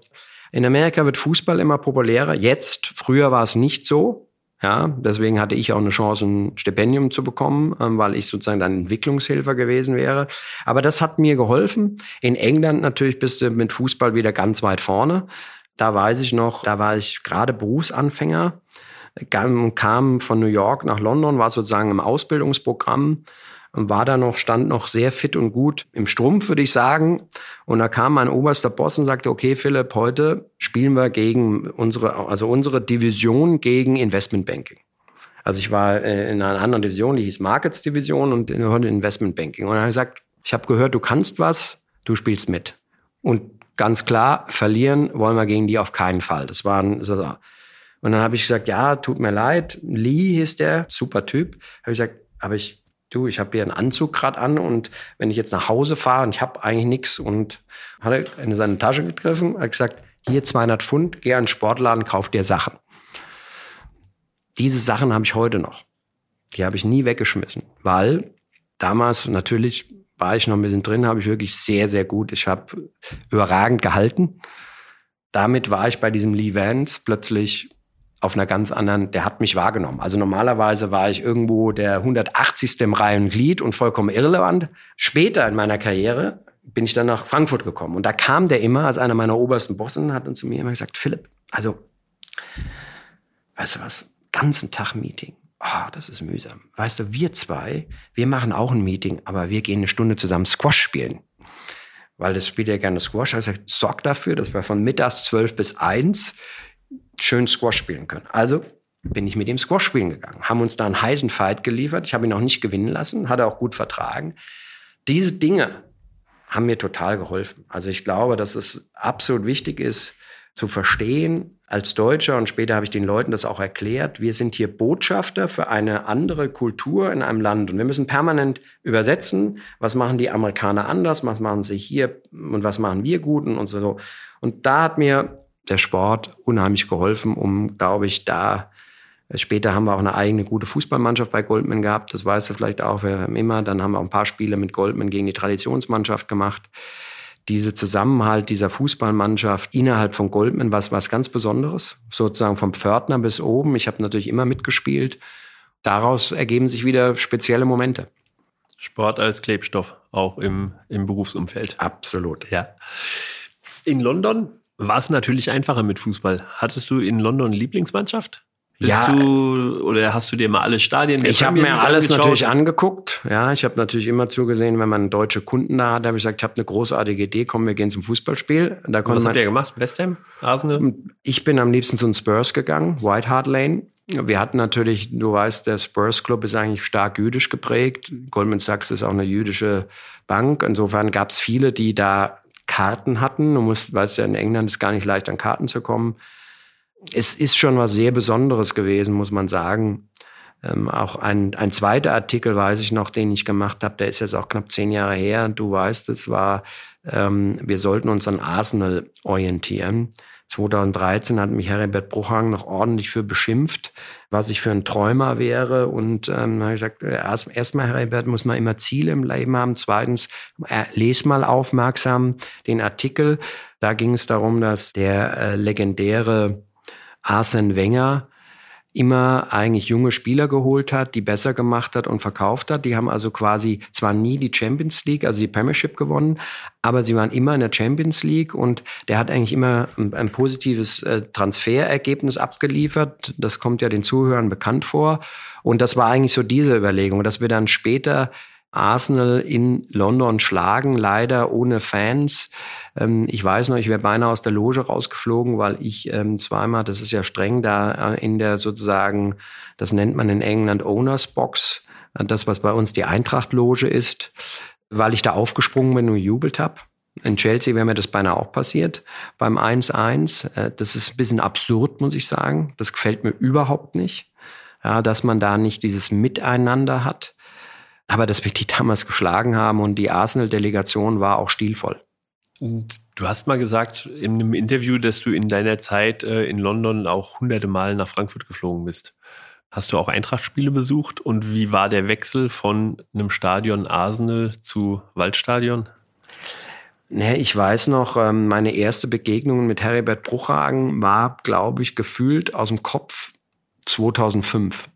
In Amerika wird Fußball immer populärer. Jetzt, früher war es nicht so. Ja, deswegen hatte ich auch eine Chance, ein Stipendium zu bekommen, ähm, weil ich sozusagen dann Entwicklungshilfer gewesen wäre. Aber das hat mir geholfen. In England natürlich bist du mit Fußball wieder ganz weit vorne. Da weiß ich noch, da war ich gerade Berufsanfänger kam von New York nach London, war sozusagen im Ausbildungsprogramm war da noch, stand noch sehr fit und gut im Strumpf, würde ich sagen. Und da kam mein oberster Boss und sagte, okay, Philipp, heute spielen wir gegen unsere, also unsere Division gegen Investmentbanking. Also ich war äh, in einer anderen Division, die hieß Markets Division und heute Investmentbanking. Und er hat gesagt, ich habe gehört, du kannst was, du spielst mit. Und ganz klar, verlieren wollen wir gegen die auf keinen Fall. Das waren so, und dann habe ich gesagt, ja, tut mir leid. Lee hieß der, super Typ. Habe ich gesagt, aber ich, du, ich habe hier einen Anzug gerade an und wenn ich jetzt nach Hause fahre und ich habe eigentlich nichts und hat er in seine Tasche gegriffen, hat gesagt, hier 200 Pfund, geh an den Sportladen, kauf dir Sachen. Diese Sachen habe ich heute noch. Die habe ich nie weggeschmissen, weil damals natürlich war ich noch ein bisschen drin, habe ich wirklich sehr, sehr gut. Ich habe überragend gehalten. Damit war ich bei diesem Lee Vance plötzlich auf einer ganz anderen, der hat mich wahrgenommen. Also normalerweise war ich irgendwo der 180. im Reihen Glied und vollkommen irrelevant. Später in meiner Karriere bin ich dann nach Frankfurt gekommen. Und da kam der immer als einer meiner obersten Bossen, hat dann zu mir immer gesagt, Philipp, also, weißt du was, ganzen Tag Meeting. Oh, das ist mühsam. Weißt du, wir zwei, wir machen auch ein Meeting, aber wir gehen eine Stunde zusammen Squash spielen. Weil das spielt ja gerne Squash. Er hat gesagt, sorg dafür, dass wir von mittags zwölf bis eins schön Squash spielen können. Also bin ich mit dem Squash spielen gegangen. Haben uns da einen heißen Fight geliefert. Ich habe ihn auch nicht gewinnen lassen, hat er auch gut vertragen. Diese Dinge haben mir total geholfen. Also ich glaube, dass es absolut wichtig ist, zu verstehen als Deutscher und später habe ich den Leuten das auch erklärt, wir sind hier Botschafter für eine andere Kultur in einem Land und wir müssen permanent übersetzen, was machen die Amerikaner anders, was machen sie hier und was machen wir gut und so. Und da hat mir der Sport unheimlich geholfen, um, glaube ich, da Später haben wir auch eine eigene gute Fußballmannschaft bei Goldman gehabt. Das weißt du vielleicht auch, wir haben immer. Dann haben wir auch ein paar Spiele mit Goldman gegen die Traditionsmannschaft gemacht. Diese Zusammenhalt dieser Fußballmannschaft innerhalb von Goldman war was ganz Besonderes. Sozusagen vom Pförtner bis oben. Ich habe natürlich immer mitgespielt. Daraus ergeben sich wieder spezielle Momente. Sport als Klebstoff, auch im, im Berufsumfeld. Absolut. Ja. In London war es natürlich einfacher mit Fußball. Hattest du in London Lieblingsmannschaft? Bist ja, du oder hast du dir mal alle Stadien Ich habe mir alles angeschaut? natürlich angeguckt. Ja, ich habe natürlich immer zugesehen, wenn man deutsche Kunden da hat, habe ich gesagt, ich habe eine großartige Idee, komm, wir gehen zum Fußballspiel. Da Was habt ihr gemacht? West Ham? Arsenal? Ich bin am liebsten zu den Spurs gegangen, White Hart Lane. Wir hatten natürlich, du weißt, der Spurs Club ist eigentlich stark jüdisch geprägt. Goldman Sachs ist auch eine jüdische Bank. Insofern gab es viele, die da Karten hatten. Du musst, weißt ja, in England ist gar nicht leicht, an Karten zu kommen es ist schon was sehr Besonderes gewesen, muss man sagen. Ähm, auch ein, ein zweiter Artikel, weiß ich noch, den ich gemacht habe, der ist jetzt auch knapp zehn Jahre her. Du weißt, es war, ähm, wir sollten uns an Arsenal orientieren. 2013 hat mich Heribert Bruchhang noch ordentlich für beschimpft, was ich für ein Träumer wäre. Und ähm, habe ich gesagt, erst, erstmal, Heribert, muss man immer Ziele im Leben haben. Zweitens, äh, les mal aufmerksam den Artikel. Da ging es darum, dass der äh, legendäre Arsene Wenger immer eigentlich junge Spieler geholt hat, die besser gemacht hat und verkauft hat. Die haben also quasi zwar nie die Champions League, also die Premiership gewonnen, aber sie waren immer in der Champions League und der hat eigentlich immer ein, ein positives äh, Transferergebnis abgeliefert. Das kommt ja den Zuhörern bekannt vor. Und das war eigentlich so diese Überlegung, dass wir dann später Arsenal in London schlagen, leider ohne Fans. Ähm, ich weiß noch, ich wäre beinahe aus der Loge rausgeflogen, weil ich ähm, zweimal, das ist ja streng, da äh, in der sozusagen, das nennt man in England Owners Box, äh, das, was bei uns die Eintracht-Loge ist, weil ich da aufgesprungen bin und gejubelt habe. In Chelsea wäre mir das beinahe auch passiert. Beim 1-1, äh, das ist ein bisschen absurd, muss ich sagen. Das gefällt mir überhaupt nicht, ja, dass man da nicht dieses Miteinander hat. Aber dass wir die damals geschlagen haben und die Arsenal-Delegation war auch stilvoll. Und du hast mal gesagt in einem Interview, dass du in deiner Zeit äh, in London auch hunderte Mal nach Frankfurt geflogen bist. Hast du auch Eintracht-Spiele besucht und wie war der Wechsel von einem Stadion Arsenal zu Waldstadion? Nee, ich weiß noch, ähm, meine erste Begegnung mit Heribert Bruchhagen war, glaube ich, gefühlt aus dem Kopf 2005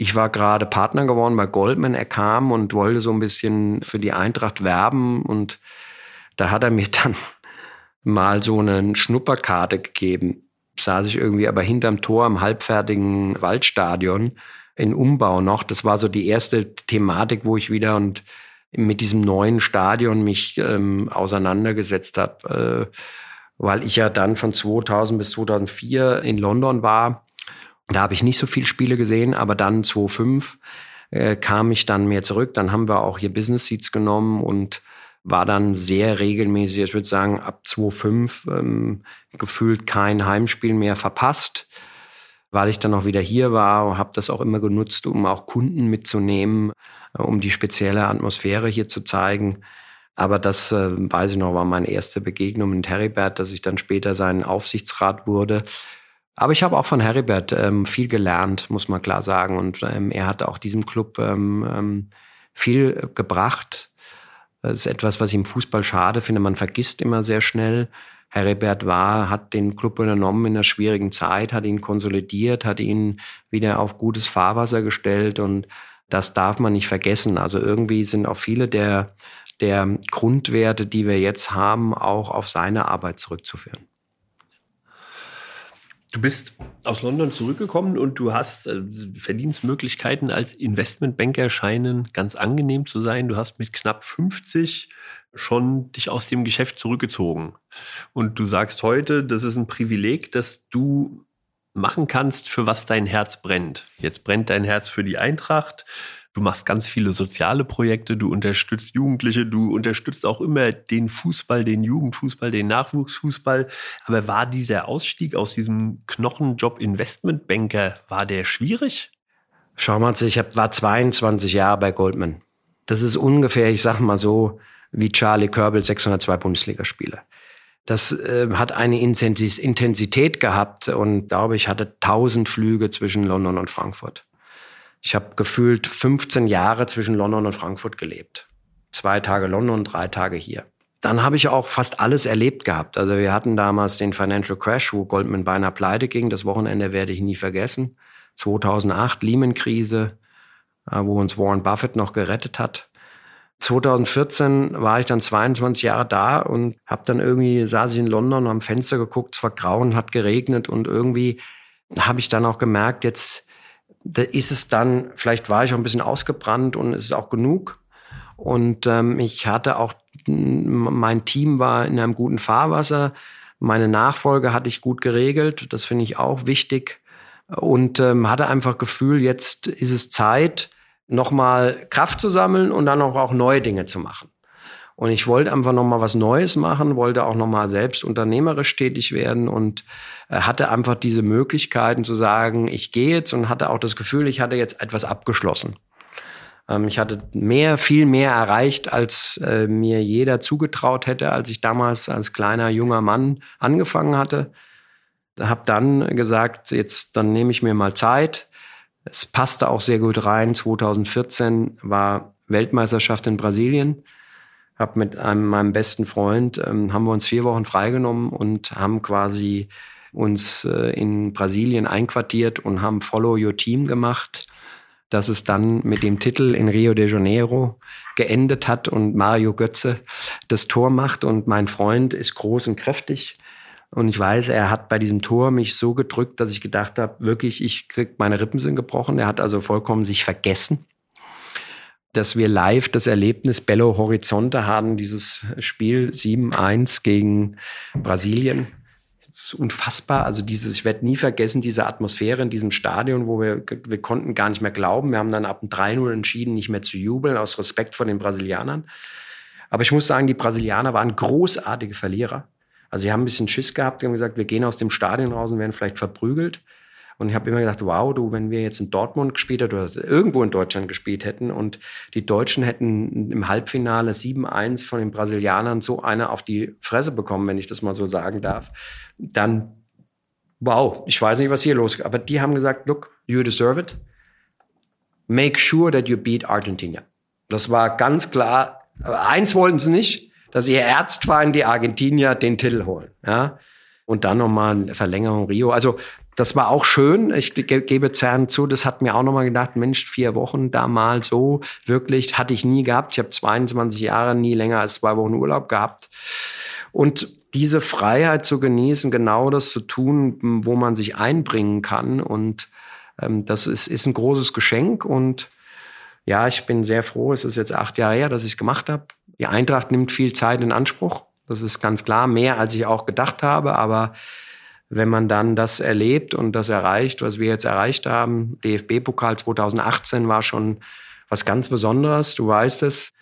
ich war gerade Partner geworden bei Goldman. Er kam und wollte so ein bisschen für die Eintracht werben und da hat er mir dann mal so eine Schnupperkarte gegeben. Saß ich irgendwie aber hinterm Tor im halbfertigen Waldstadion in Umbau noch. Das war so die erste Thematik, wo ich wieder und mit diesem neuen Stadion mich ähm, auseinandergesetzt habe, äh, weil ich ja dann von 2000 bis 2004 in London war da habe ich nicht so viele Spiele gesehen, aber dann 2005 äh, kam ich dann mehr zurück. Dann haben wir auch hier Business Seats genommen und war dann sehr regelmäßig, ich würde sagen, ab 2005 ähm, gefühlt kein Heimspiel mehr verpasst, weil ich dann auch wieder hier war und habe das auch immer genutzt, um auch Kunden mitzunehmen, äh, um die spezielle Atmosphäre hier zu zeigen. Aber das, äh, weiß ich noch, war meine erste Begegnung mit Heribert, dass ich dann später sein Aufsichtsrat wurde. Aber ich habe auch von Heribert ähm, viel gelernt, muss man klar sagen. Und ähm, er hat auch diesem Club ähm, ähm viel gebracht. Das ist etwas, was ich im Fußball schade finde. Man vergisst immer sehr schnell. Heribert war, hat den Club übernommen in einer schwierigen Zeit, hat ihn konsolidiert, hat ihn wieder auf gutes Fahrwasser gestellt und das darf man nicht vergessen. Also irgendwie sind auch viele der der Grundwerte, die wir jetzt haben, auch auf seine Arbeit zurückzuführen. Du bist aus London zurückgekommen und du hast äh, Verdienstmöglichkeiten als Investmentbanker scheinen ganz angenehm zu sein. Du hast mit knapp 50 schon dich aus dem Geschäft zurückgezogen. Und du sagst heute, das ist ein Privileg, dass du machen kannst, für was dein Herz brennt. Jetzt brennt dein Herz für die Eintracht. Du machst ganz viele soziale Projekte, du unterstützt Jugendliche, du unterstützt auch immer den Fußball, den Jugendfußball, den Nachwuchsfußball. Aber war dieser Ausstieg aus diesem Knochenjob Investmentbanker, war der schwierig? Schau mal, ich war 22 Jahre bei Goldman. Das ist ungefähr, ich sag mal so, wie Charlie Körbel 602 Bundesligaspiele. Das äh, hat eine Intensität gehabt und glaube ich hatte 1000 Flüge zwischen London und Frankfurt. Ich habe gefühlt 15 Jahre zwischen London und Frankfurt gelebt. Zwei Tage London, drei Tage hier. Dann habe ich auch fast alles erlebt gehabt. Also wir hatten damals den Financial Crash, wo Goldman beinahe pleite ging. Das Wochenende werde ich nie vergessen. 2008 Lehman-Krise, äh, wo uns Warren Buffett noch gerettet hat. 2014 war ich dann 22 Jahre da und habe dann irgendwie saß ich in London am Fenster geguckt, es war grau und hat geregnet und irgendwie habe ich dann auch gemerkt, jetzt da ist es dann, vielleicht war ich auch ein bisschen ausgebrannt und es ist auch genug. Und ähm, ich hatte auch, mein Team war in einem guten Fahrwasser. Meine Nachfolge hatte ich gut geregelt. Das finde ich auch wichtig. Und ähm, hatte einfach Gefühl, jetzt ist es Zeit, nochmal Kraft zu sammeln und dann auch, auch neue Dinge zu machen. Und ich wollte einfach noch mal was Neues machen, wollte auch noch mal selbst unternehmerisch tätig werden und äh, hatte einfach diese Möglichkeiten zu sagen, ich gehe jetzt und hatte auch das Gefühl, ich hatte jetzt etwas abgeschlossen. Ähm, ich hatte mehr, viel mehr erreicht, als äh, mir jeder zugetraut hätte, als ich damals als kleiner junger Mann angefangen hatte. Habe dann gesagt, jetzt dann nehme ich mir mal Zeit. Es passte auch sehr gut rein. 2014 war Weltmeisterschaft in Brasilien habe mit einem meinem besten Freund ähm, haben wir uns vier Wochen freigenommen und haben quasi uns äh, in Brasilien einquartiert und haben Follow Your Team gemacht, dass es dann mit dem Titel in Rio de Janeiro geendet hat und Mario Götze das Tor macht und mein Freund ist groß und kräftig und ich weiß, er hat bei diesem Tor mich so gedrückt, dass ich gedacht habe, wirklich, ich krieg meine Rippen sind gebrochen. Er hat also vollkommen sich vergessen dass wir live das Erlebnis Belo Horizonte haben, dieses Spiel 7-1 gegen Brasilien. Das ist unfassbar. Also dieses, ich werde nie vergessen, diese Atmosphäre in diesem Stadion, wo wir, wir konnten gar nicht mehr glauben. Wir haben dann ab dem 3-0 entschieden, nicht mehr zu jubeln, aus Respekt vor den Brasilianern. Aber ich muss sagen, die Brasilianer waren großartige Verlierer. Also sie haben ein bisschen Schiss gehabt, die haben gesagt, wir gehen aus dem Stadion raus und werden vielleicht verprügelt. Und ich habe immer gedacht, wow, du, wenn wir jetzt in Dortmund gespielt hätten oder irgendwo in Deutschland gespielt hätten und die Deutschen hätten im Halbfinale 7-1 von den Brasilianern so eine auf die Fresse bekommen, wenn ich das mal so sagen darf, dann wow, ich weiß nicht, was hier losgeht. Aber die haben gesagt, look, you deserve it. Make sure that you beat Argentina. Das war ganz klar. Eins wollten sie nicht, dass ihr Erzfeind die Argentinier den Titel holen. Ja? Und dann nochmal eine Verlängerung Rio. Also das war auch schön. Ich gebe Zern zu, das hat mir auch nochmal gedacht, Mensch, vier Wochen da mal so, wirklich, hatte ich nie gehabt. Ich habe 22 Jahre nie länger als zwei Wochen Urlaub gehabt. Und diese Freiheit zu genießen, genau das zu tun, wo man sich einbringen kann. Und ähm, das ist, ist ein großes Geschenk. Und ja, ich bin sehr froh. Es ist jetzt acht Jahre her, dass ich es gemacht habe. Die Eintracht nimmt viel Zeit in Anspruch. Das ist ganz klar, mehr als ich auch gedacht habe. Aber wenn man dann das erlebt und das erreicht, was wir jetzt erreicht haben, DFB-Pokal 2018 war schon was ganz Besonderes. Du weißt es.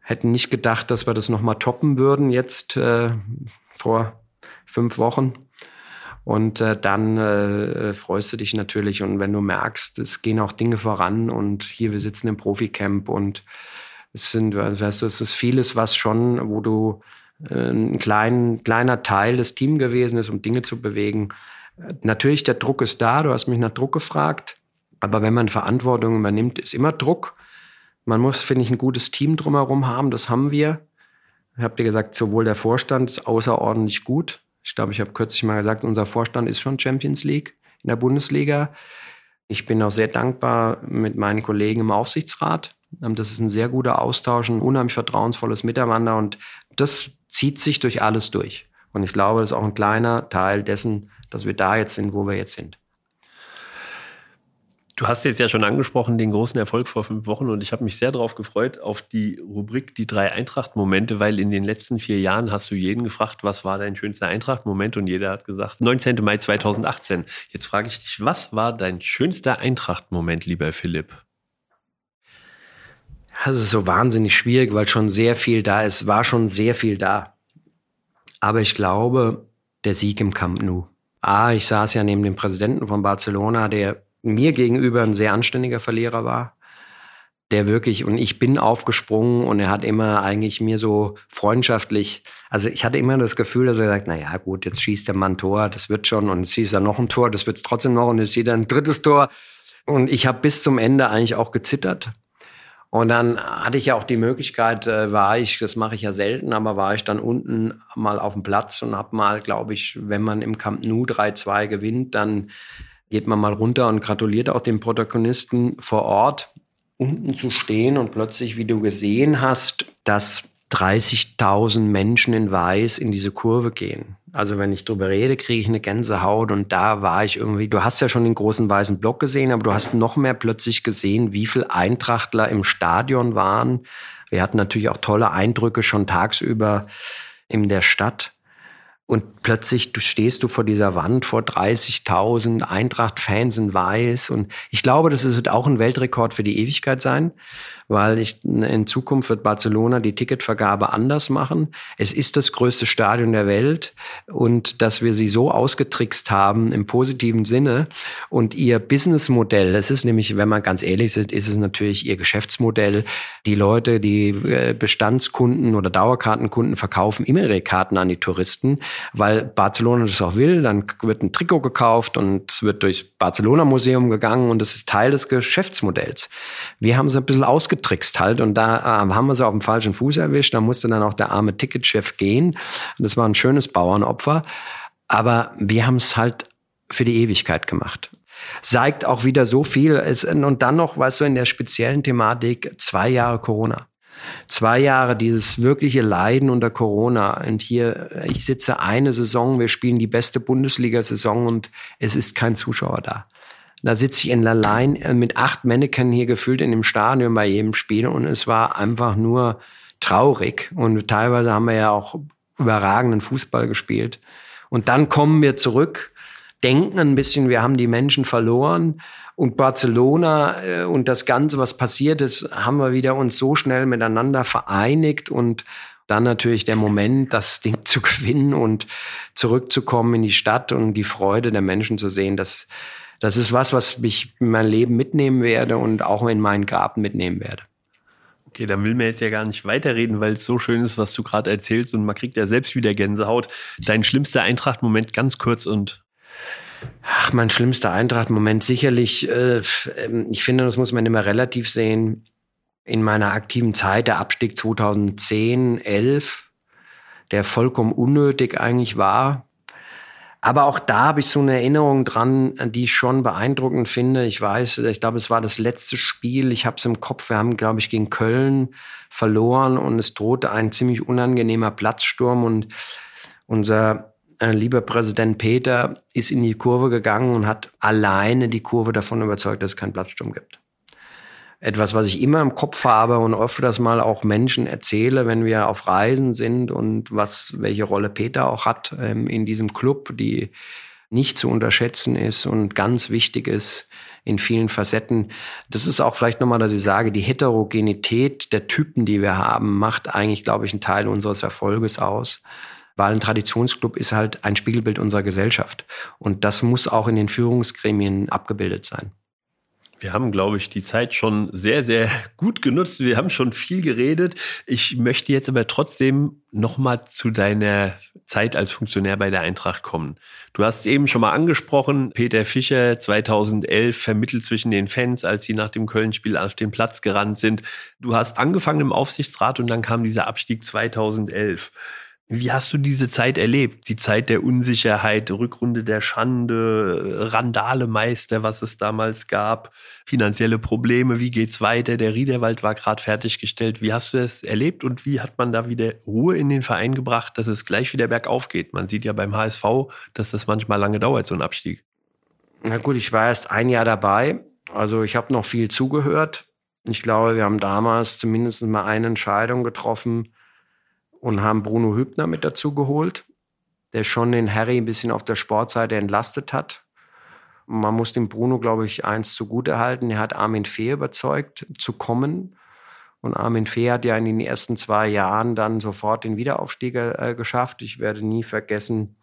Hätten nicht gedacht, dass wir das nochmal toppen würden jetzt äh, vor fünf Wochen. Und äh, dann äh, freust du dich natürlich. Und wenn du merkst, es gehen auch Dinge voran und hier, wir sitzen im Proficamp und es sind, weißt du, es ist vieles, was schon, wo du ein klein, kleiner Teil des Teams gewesen ist, um Dinge zu bewegen. Natürlich, der Druck ist da. Du hast mich nach Druck gefragt. Aber wenn man Verantwortung übernimmt, ist immer Druck. Man muss, finde ich, ein gutes Team drumherum haben. Das haben wir. Ich habe dir gesagt, sowohl der Vorstand ist außerordentlich gut. Ich glaube, ich habe kürzlich mal gesagt, unser Vorstand ist schon Champions League in der Bundesliga. Ich bin auch sehr dankbar mit meinen Kollegen im Aufsichtsrat. Ähm, das ist ein sehr guter Austausch, ein unheimlich vertrauensvolles Miteinander und das zieht sich durch alles durch. Und ich glaube, das ist auch ein kleiner Teil dessen, dass wir da jetzt sind, wo wir jetzt sind. Du hast jetzt ja schon angesprochen den großen Erfolg vor fünf Wochen und ich habe mich sehr darauf gefreut auf die Rubrik die drei Eintracht-Momente, weil in den letzten vier Jahren hast du jeden gefragt, was war dein schönster Eintracht-Moment und jeder hat gesagt 19. Mai 2018. Jetzt frage ich dich, was war dein schönster Eintracht-Moment, lieber Philipp? Das ist so wahnsinnig schwierig, weil schon sehr viel da ist. War schon sehr viel da. Aber ich glaube, der Sieg im Camp Nou. Ah, ich saß ja neben dem Präsidenten von Barcelona, der mir gegenüber ein sehr anständiger Verlierer war. Der wirklich, und ich bin aufgesprungen und er hat immer eigentlich mir so freundschaftlich, also ich hatte immer das Gefühl, dass er sagt, na ja, gut, jetzt schießt der Mann Tor, das wird schon, und jetzt schießt er noch ein Tor, das wird trotzdem noch, und jetzt schießt er ein drittes Tor. Und ich habe bis zum Ende eigentlich auch gezittert. Und dann hatte ich ja auch die Möglichkeit, äh, war ich, das mache ich ja selten, aber war ich dann unten mal auf dem Platz und habe mal, glaube ich, wenn man im Camp Nou 3-2 gewinnt, dann geht man mal runter und gratuliert auch dem Protagonisten vor Ort, unten zu stehen und plötzlich, wie du gesehen hast, dass 30.000 Menschen in Weiß in diese Kurve gehen. Also wenn ich drüber rede, kriege ich eine Gänsehaut und da war ich irgendwie, du hast ja schon den großen weißen Block gesehen, aber du hast noch mehr plötzlich gesehen, wie viele Eintrachtler im Stadion waren. Wir hatten natürlich auch tolle Eindrücke schon tagsüber in der Stadt. Und plötzlich stehst du vor dieser Wand vor 30.000 Eintracht-Fans in Weiß. Und ich glaube, das wird auch ein Weltrekord für die Ewigkeit sein weil ich, in Zukunft wird Barcelona die Ticketvergabe anders machen. Es ist das größte Stadion der Welt und dass wir sie so ausgetrickst haben im positiven Sinne und ihr Businessmodell, das ist nämlich, wenn man ganz ehrlich ist, ist es natürlich ihr Geschäftsmodell. Die Leute, die äh, Bestandskunden oder Dauerkartenkunden verkaufen immer ihre Karten an die Touristen, weil Barcelona das auch will. Dann wird ein Trikot gekauft und es wird durchs Barcelona Museum gegangen und das ist Teil des Geschäftsmodells. Wir haben es ein bisschen ausgetrickst ausgetrickst halt. Und da äh, haben wir sie auf dem falschen Fuß erwischt. Da musste dann auch der arme Ticketchef gehen. Das war ein schönes Bauernopfer. Aber wir haben es halt für die Ewigkeit gemacht. Zeigt auch wieder so viel. und dann noch, weißt du, in der speziellen Thematik, zwei Jahre Corona. Zwei Jahre dieses wirkliche Leiden unter Corona. Und hier, ich sitze eine Saison, wir spielen die beste Bundesliga-Saison und es ist kein Zuschauer da. Da sitze ich in allein äh, mit acht Mannequin hier gefühlt in dem Stadion bei jedem Spiel und es war einfach nur traurig. Und teilweise haben wir ja auch überragenden Fußball gespielt. Und dann kommen wir zurück, denken ein bisschen, wir haben die Menschen verloren. Und Barcelona äh, und das Ganze, was passiert ist, haben wir wieder uns so schnell miteinander vereinigt und dann natürlich der Moment, das Ding zu gewinnen und zurückzukommen in die Stadt und die Freude der Menschen zu sehen, dass das ist was, was ich in mein Leben mitnehmen werde und auch in meinen Garten mitnehmen werde. Okay, dann will man jetzt ja gar nicht weiterreden, weil es so schön ist, was du gerade erzählst und man kriegt ja selbst wieder Gänsehaut. Dein schlimmster Eintracht-Moment ganz kurz und Ach, mein schlimmster Eintracht-Moment sicherlich, äh, ähm, ich finde, das muss man immer relativ sehen. In meiner aktiven Zeit, der Abstieg 2010, 11, der vollkommen unnötig eigentlich war, aber auch da habe ich so eine Erinnerung dran, die ich schon beeindruckend finde. Ich weiß, ich glaube, es war das letzte Spiel. Ich habe es im Kopf. Wir haben, glaube ich, gegen Köln verloren und es drohte ein ziemlich unangenehmer Platzsturm und unser äh, lieber Präsident Peter ist in die Kurve gegangen und hat alleine die Kurve davon überzeugt, dass es keinen Platzsturm gibt etwas, was ich immer im Kopf habe und öfters mal auch Menschen erzähle, wenn wir auf Reisen sind und was, welche Rolle Peter auch hat ähm, in diesem Club, die nicht zu unterschätzen ist und ganz wichtig ist in vielen Facetten. Das ist auch vielleicht nochmal, dass ich sage, die Heterogenität der Typen, die wir haben, macht eigentlich, glaube ich, einen Teil unseres Erfolges aus. Weil ein Traditionsclub ist halt ein Spiegelbild unserer Gesellschaft. Und das muss auch in den Führungsgremien abgebildet sein. Wir haben, glaube ich, die Zeit schon sehr, sehr gut genutzt. Wir haben schon viel geredet. Ich möchte jetzt aber trotzdem nochmal zu deiner Zeit als Funktionär bei der Eintracht kommen. Du hast eben schon mal angesprochen, Peter Fischer 2011 vermittelt zwischen den Fans, als sie nach dem Köln-Spiel auf den Platz gerannt sind. Du hast angefangen im Aufsichtsrat und dann kam dieser Abstieg 2011. Wie hast du diese Zeit erlebt? Die Zeit der Unsicherheit, Rückrunde der Schande, Randalemeister, was es damals gab, finanzielle Probleme, wie geht's weiter? Der Riederwald war gerade fertiggestellt. Wie hast du das erlebt und wie hat man da wieder Ruhe in den Verein gebracht, dass es gleich wieder bergauf geht? Man sieht ja beim HSV, dass das manchmal lange dauert, so ein Abstieg. Na gut, ich war erst ein Jahr dabei. Also ich habe noch viel zugehört. Ich glaube, wir haben damals zumindest mal eine Entscheidung getroffen, und haben Bruno Hübner mit dazu geholt, der schon den Harry ein bisschen auf der Sportseite entlastet hat. Man muss dem Bruno, glaube ich, eins zugutehalten. Er hat Armin Fee überzeugt, zu kommen. Und Armin Fee hat ja in den ersten zwei Jahren dann sofort den Wiederaufstieg äh, geschafft. Ich werde nie vergessen,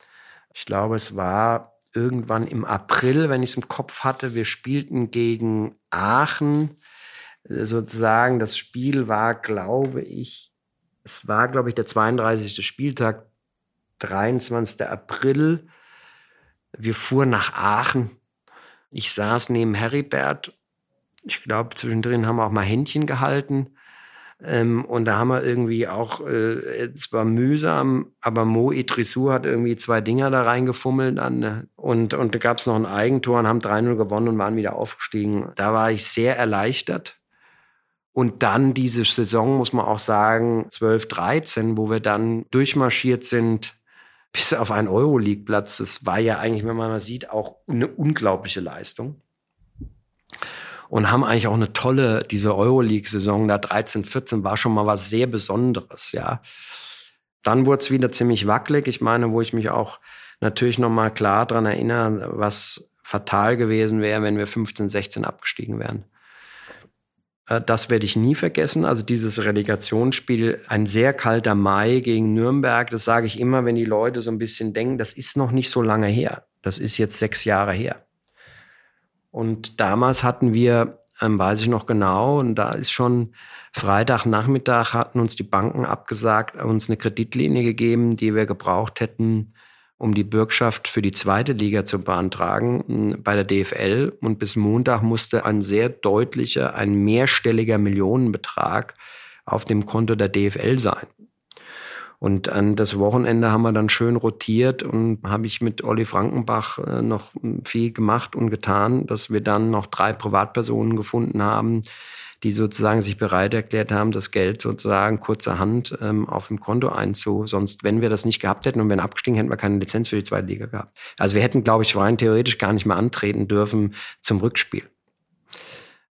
ich glaube, es war irgendwann im April, wenn ich es im Kopf hatte. Wir spielten gegen Aachen. Sozusagen, das Spiel war, glaube ich, es war, glaube ich, der 32. Spieltag, 23. April. Wir fuhren nach Aachen. Ich saß neben Heribert. Ich glaube, zwischendrin haben wir auch mal Händchen gehalten. Ähm, und da haben wir irgendwie auch, äh, es war mühsam, aber Mo Idrissou hat irgendwie zwei Dinger da reingefummelt. An, ne? und, und da gab es noch ein Eigentor und haben 3-0 gewonnen und waren wieder aufgestiegen. Da war ich sehr erleichtert. Und dann diese Saison, muss man auch sagen, 12, 13, wo wir dann durchmarschiert sind bis auf einen Euroleague-Platz. Das war ja eigentlich, wenn man mal sieht, auch eine unglaubliche Leistung. Und haben eigentlich auch eine tolle, diese Euroleague-Saison da 13, 14 war schon mal was sehr Besonderes, ja. Dann wurde es wieder ziemlich wackelig. Ich meine, wo ich mich auch natürlich noch mal klar dran erinnere, was fatal gewesen wäre, wenn wir 15, 16 abgestiegen wären. Äh, das werde ich nie vergessen. Also dieses Relegationsspiel, ein sehr kalter Mai gegen Nürnberg, das sage ich immer, wenn die Leute so ein bisschen denken, das ist noch nicht so lange her. Das ist jetzt sechs Jahre her. Und damals hatten wir, ähm, weiß ich noch genau, und da ist schon Freitagnachmittag hatten uns die Banken abgesagt, uns eine Kreditlinie gegeben, die wir gebraucht hätten, um die Bürgschaft für die zweite Liga zu beantragen hm, bei der DFL. Und bis Montag musste ein sehr deutlicher, ein mehrstelliger Millionenbetrag auf dem Konto der DFL sein. Und an das Wochenende haben wir dann schön rotiert und habe ich mit Olli Frankenbach äh, noch viel gemacht und getan, dass wir dann noch drei Privatpersonen gefunden haben, die sozusagen sich bereit erklärt haben, das Geld sozusagen kurzerhand ähm, auf dem Konto einzu. Sonst, wenn wir das nicht gehabt hätten und wenn abgestiegen, hätten wir keine Lizenz für die zweite Liga gehabt. Also wir hätten, glaube ich, rein theoretisch gar nicht mehr antreten dürfen zum Rückspiel.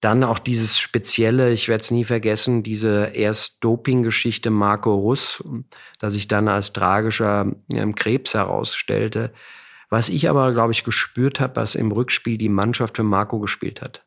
Dann auch dieses spezielle, ich werde es nie vergessen, diese erst Doping-Geschichte Marco Russ, dass sich dann als tragischer ähm, Krebs herausstellte. Was ich aber, glaube ich, gespürt habe, was im Rückspiel die Mannschaft für Marco gespielt hat.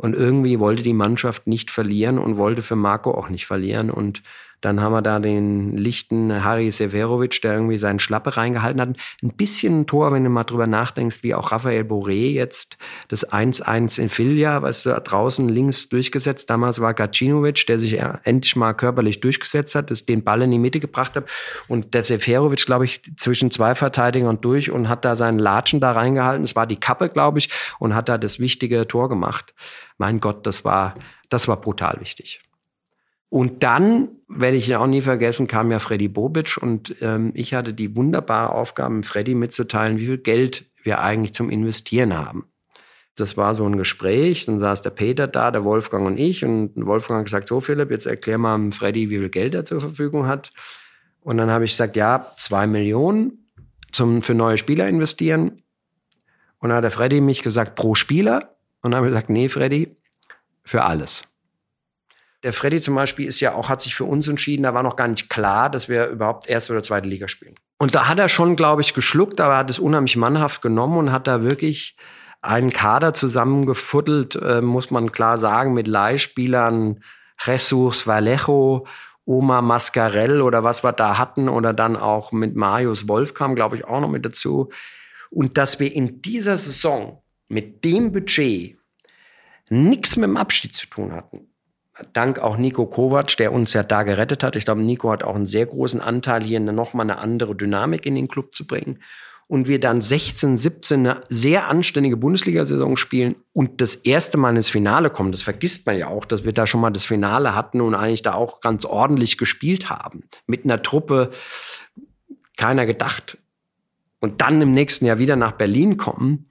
Und irgendwie wollte die Mannschaft nicht verlieren und wollte für Marco auch nicht verlieren. Und dann haben wir da den lichten Harry Severovic, der irgendwie seinen Schlappe reingehalten hat. Ein bisschen ein Tor, wenn du mal drüber nachdenkst, wie auch Raphael Boré jetzt das 1-1 in Filia, was da draußen links durchgesetzt. Damals war Gacinovic, der sich endlich mal körperlich durchgesetzt hat, das den Ball in die Mitte gebracht hat. Und der Severovic, glaube ich, zwischen zwei Verteidigern durch und hat da seinen Latschen da reingehalten. Es war die Kappe, glaube ich, und hat da das wichtige Tor gemacht. Mein Gott, das war, das war brutal wichtig. Und dann, werde ich auch nie vergessen, kam ja Freddy Bobic und ähm, ich hatte die wunderbare Aufgabe, Freddy mitzuteilen, wie viel Geld wir eigentlich zum Investieren haben. Das war so ein Gespräch, dann saß der Peter da, der Wolfgang und ich und Wolfgang hat gesagt, so Philipp, jetzt erklär mal Freddy, wie viel Geld er zur Verfügung hat. Und dann habe ich gesagt, ja, zwei Millionen zum, für neue Spieler investieren. Und dann hat der Freddy mich gesagt, pro Spieler. Und dann habe ich gesagt, nee, Freddy, für alles. Der Freddy zum Beispiel ist ja auch, hat sich für uns entschieden, da war noch gar nicht klar, dass wir überhaupt erste oder zweite Liga spielen. Und da hat er schon, glaube ich, geschluckt, aber hat es unheimlich mannhaft genommen und hat da wirklich einen Kader zusammengefuddelt, äh, muss man klar sagen, mit Leihspielern, Jesus Vallejo, Oma Mascarell oder was wir da hatten oder dann auch mit Marius Wolf kam, glaube ich, auch noch mit dazu. Und dass wir in dieser Saison mit dem Budget nichts mit dem Abschied zu tun hatten dank auch Nico Kovac, der uns ja da gerettet hat. Ich glaube, Nico hat auch einen sehr großen Anteil, hier nochmal eine andere Dynamik in den Club zu bringen. Und wir dann 16, 17 eine sehr anständige Bundesliga-Saison spielen und das erste Mal ins Finale kommen. Das vergisst man ja auch, dass wir da schon mal das Finale hatten und eigentlich da auch ganz ordentlich gespielt haben. Mit einer Truppe, keiner gedacht. Und dann im nächsten Jahr wieder nach Berlin kommen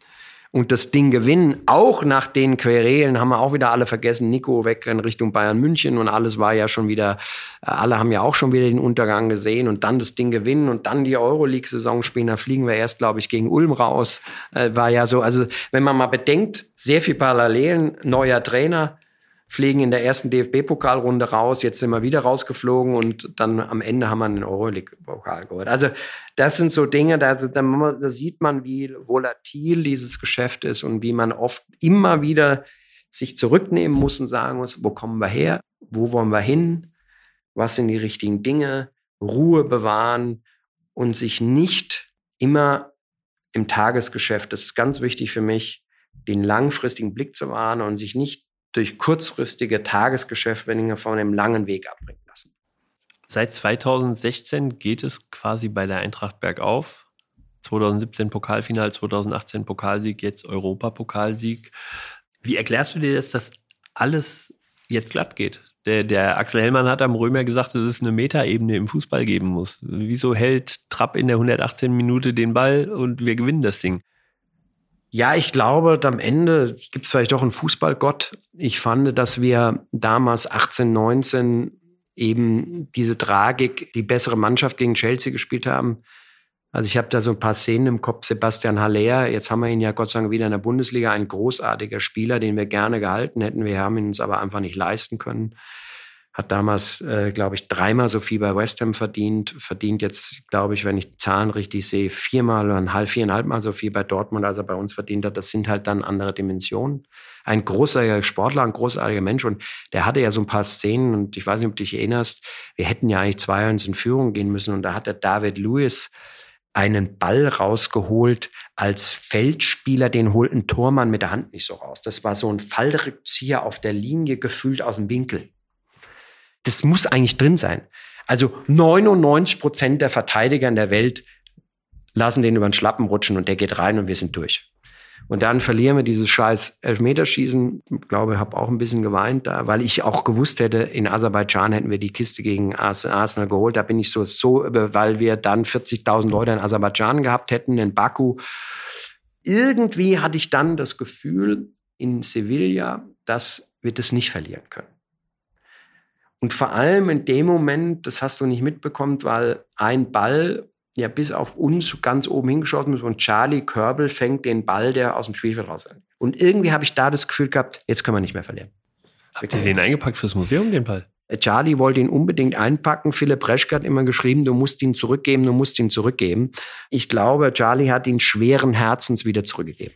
und das Ding gewinnen, auch nach den Querelen, haben wir auch wieder alle vergessen, Nico weg in Richtung Bayern München und alles war ja schon wieder, äh, alle haben ja auch schon wieder den Untergang gesehen. Und dann das Ding gewinnen und dann die Euroleague-Saison spielen, da fliegen wir erst, glaube ich, gegen Ulm raus, äh, war ja so, also wenn man mal bedenkt, sehr viel Parallelen, neuer Trainer, fliegen in der ersten DFB-Pokalrunde raus, jetzt sind wir wieder rausgeflogen und dann am Ende haben wir einen Euroleague-Pokal geholt. Also das sind so Dinge, da, da, da sieht man, wie volatil dieses Geschäft ist und wie man oft immer wieder sich zurücknehmen muss und sagen muss, wo kommen wir her, wo wollen wir hin, was sind die richtigen Dinge, Ruhe bewahren und sich nicht immer im Tagesgeschäft, das ist ganz wichtig für mich, den langfristigen Blick zu wahren und sich nicht durch kurzfristige Tagesgeschäfte von einem langen Weg abbringen lassen. Seit 2016 geht es quasi bei der Eintracht bergauf. 2017 Pokalfinal, 2018 Pokalsieg, jetzt Europapokalsieg. Wie erklärst du dir das, dass alles jetzt glatt geht? Der, der Axel Hellmann hat am Römer gesagt, dass es eine Metaebene im Fußball geben muss. Wieso hält Trapp in der 118 Minute den Ball und wir gewinnen das Ding? Ja, ich glaube, am Ende gibt es vielleicht doch einen Fußballgott. Ich fand, dass wir damals 18, 19 eben diese Tragik, die bessere Mannschaft gegen Chelsea gespielt haben. Also ich habe da so ein paar Szenen im Kopf. Sebastian Haller, jetzt haben wir ihn ja Gott sei Dank wieder in der Bundesliga, ein großartiger Spieler, den wir gerne gehalten hätten. Wir haben ihn uns aber einfach nicht leisten können hat damals, äh, glaube ich, dreimal so viel bei West Ham verdient, verdient jetzt, glaube ich, wenn ich die Zahlen richtig sehe, viermal oder ein halb, viereinhalb Mal so viel bei Dortmund, als er bei uns verdient hat. Das sind halt dann andere Dimensionen. Ein großartiger Sportler, ein großartiger Mensch und der hatte ja so ein paar Szenen und ich weiß nicht, ob du dich erinnerst, wir hätten ja eigentlich 2-1 in Führung gehen müssen und da hat der David Lewis einen Ball rausgeholt als Feldspieler, den holt ein Tormann mit der Hand nicht so raus. Das war so ein Fallrückzieher auf der Linie, gefühlt aus dem Winkel. Das muss eigentlich drin sein. Also 99 Prozent der Verteidiger in der Welt lassen den über den Schlappen rutschen und der geht rein und wir sind durch. Und dann verlieren wir dieses scheiß Elfmeterschießen. Ich glaube, ich habe auch ein bisschen geweint da, weil ich auch gewusst hätte, in Aserbaidschan hätten wir die Kiste gegen Arsenal geholt. Da bin ich so, so, weil wir dann 40.000 Leute in Aserbaidschan gehabt hätten, in Baku. Irgendwie hatte ich dann das Gefühl in Sevilla, dass wir das nicht verlieren können. Und vor allem in dem Moment, das hast du nicht mitbekommen, weil ein Ball ja bis auf uns ganz oben hingeschossen ist und Charlie Körbel fängt den Ball, der aus dem Spielfeld raus ist. Und irgendwie habe ich da das Gefühl gehabt, jetzt können wir nicht mehr verlieren. Habt ihr den eingepackt fürs Museum, den Ball? Äh, Charlie wollte ihn unbedingt einpacken. Philipp Reschke hat immer geschrieben, du musst ihn zurückgeben, du musst ihn zurückgeben. Ich glaube, Charlie hat ihn schweren Herzens wieder zurückgegeben.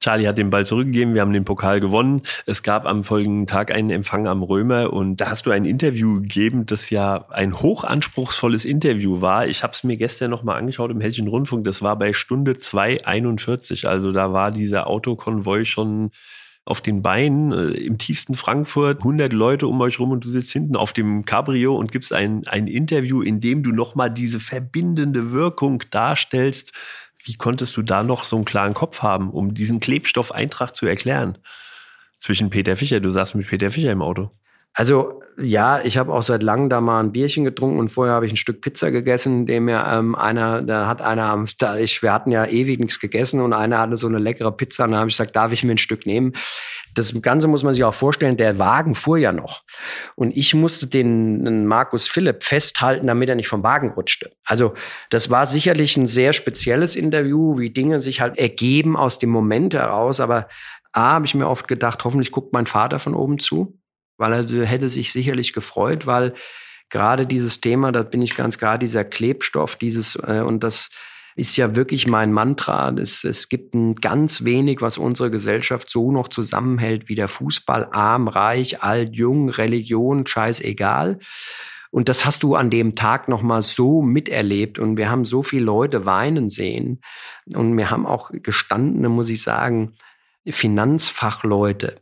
Charlie hat den Ball zurückgegeben, wir haben den Pokal gewonnen. Es gab am folgenden Tag einen Empfang am Römer und da hast du ein Interview gegeben, das ja ein hochanspruchsvolles Interview war. Ich habe es mir gestern nochmal angeschaut im Hessischen Rundfunk, das war bei Stunde 2.41, also da war dieser Autokonvoi schon auf den Beinen äh, im tiefsten Frankfurt, 100 Leute um euch rum und du sitzt hinten auf dem Cabrio und gibst ein, ein Interview, in dem du nochmal diese verbindende Wirkung darstellst wie konntest du da noch so einen klaren Kopf haben, um diesen Klebstoff Eintracht zu erklären? Zwischen Peter Fischer, du saßt mit Peter Fischer im Auto. Also ja, ich habe auch seit langem da mal ein Bierchen getrunken und vorher habe ich ein Stück Pizza gegessen, dem mir ähm, einer, da hat einer, da ich, wir hatten ja ewig nichts gegessen und einer hatte so eine leckere Pizza und da habe ich gesagt, darf ich mir ein Stück nehmen? Das Ganze muss man sich auch vorstellen, der Wagen fuhr ja noch. Und ich musste den, den Markus Philipp festhalten, damit er nicht vom Wagen rutschte. Also das war sicherlich ein sehr spezielles Interview, wie Dinge sich halt ergeben aus dem Moment heraus. Aber A, habe ich mir oft gedacht, hoffentlich guckt mein Vater von oben zu weil er hätte sich sicherlich gefreut, weil gerade dieses Thema, da bin ich ganz klar, dieser Klebstoff, dieses äh, und das ist ja wirklich mein Mantra. Es, es gibt ein ganz wenig, was unsere Gesellschaft so noch zusammenhält wie der Fußball. Arm, reich, alt, jung, Religion, scheißegal. Und das hast du an dem Tag nochmal so miterlebt. Und wir haben so viele Leute weinen sehen. Und wir haben auch gestandene, muss ich sagen, Finanzfachleute,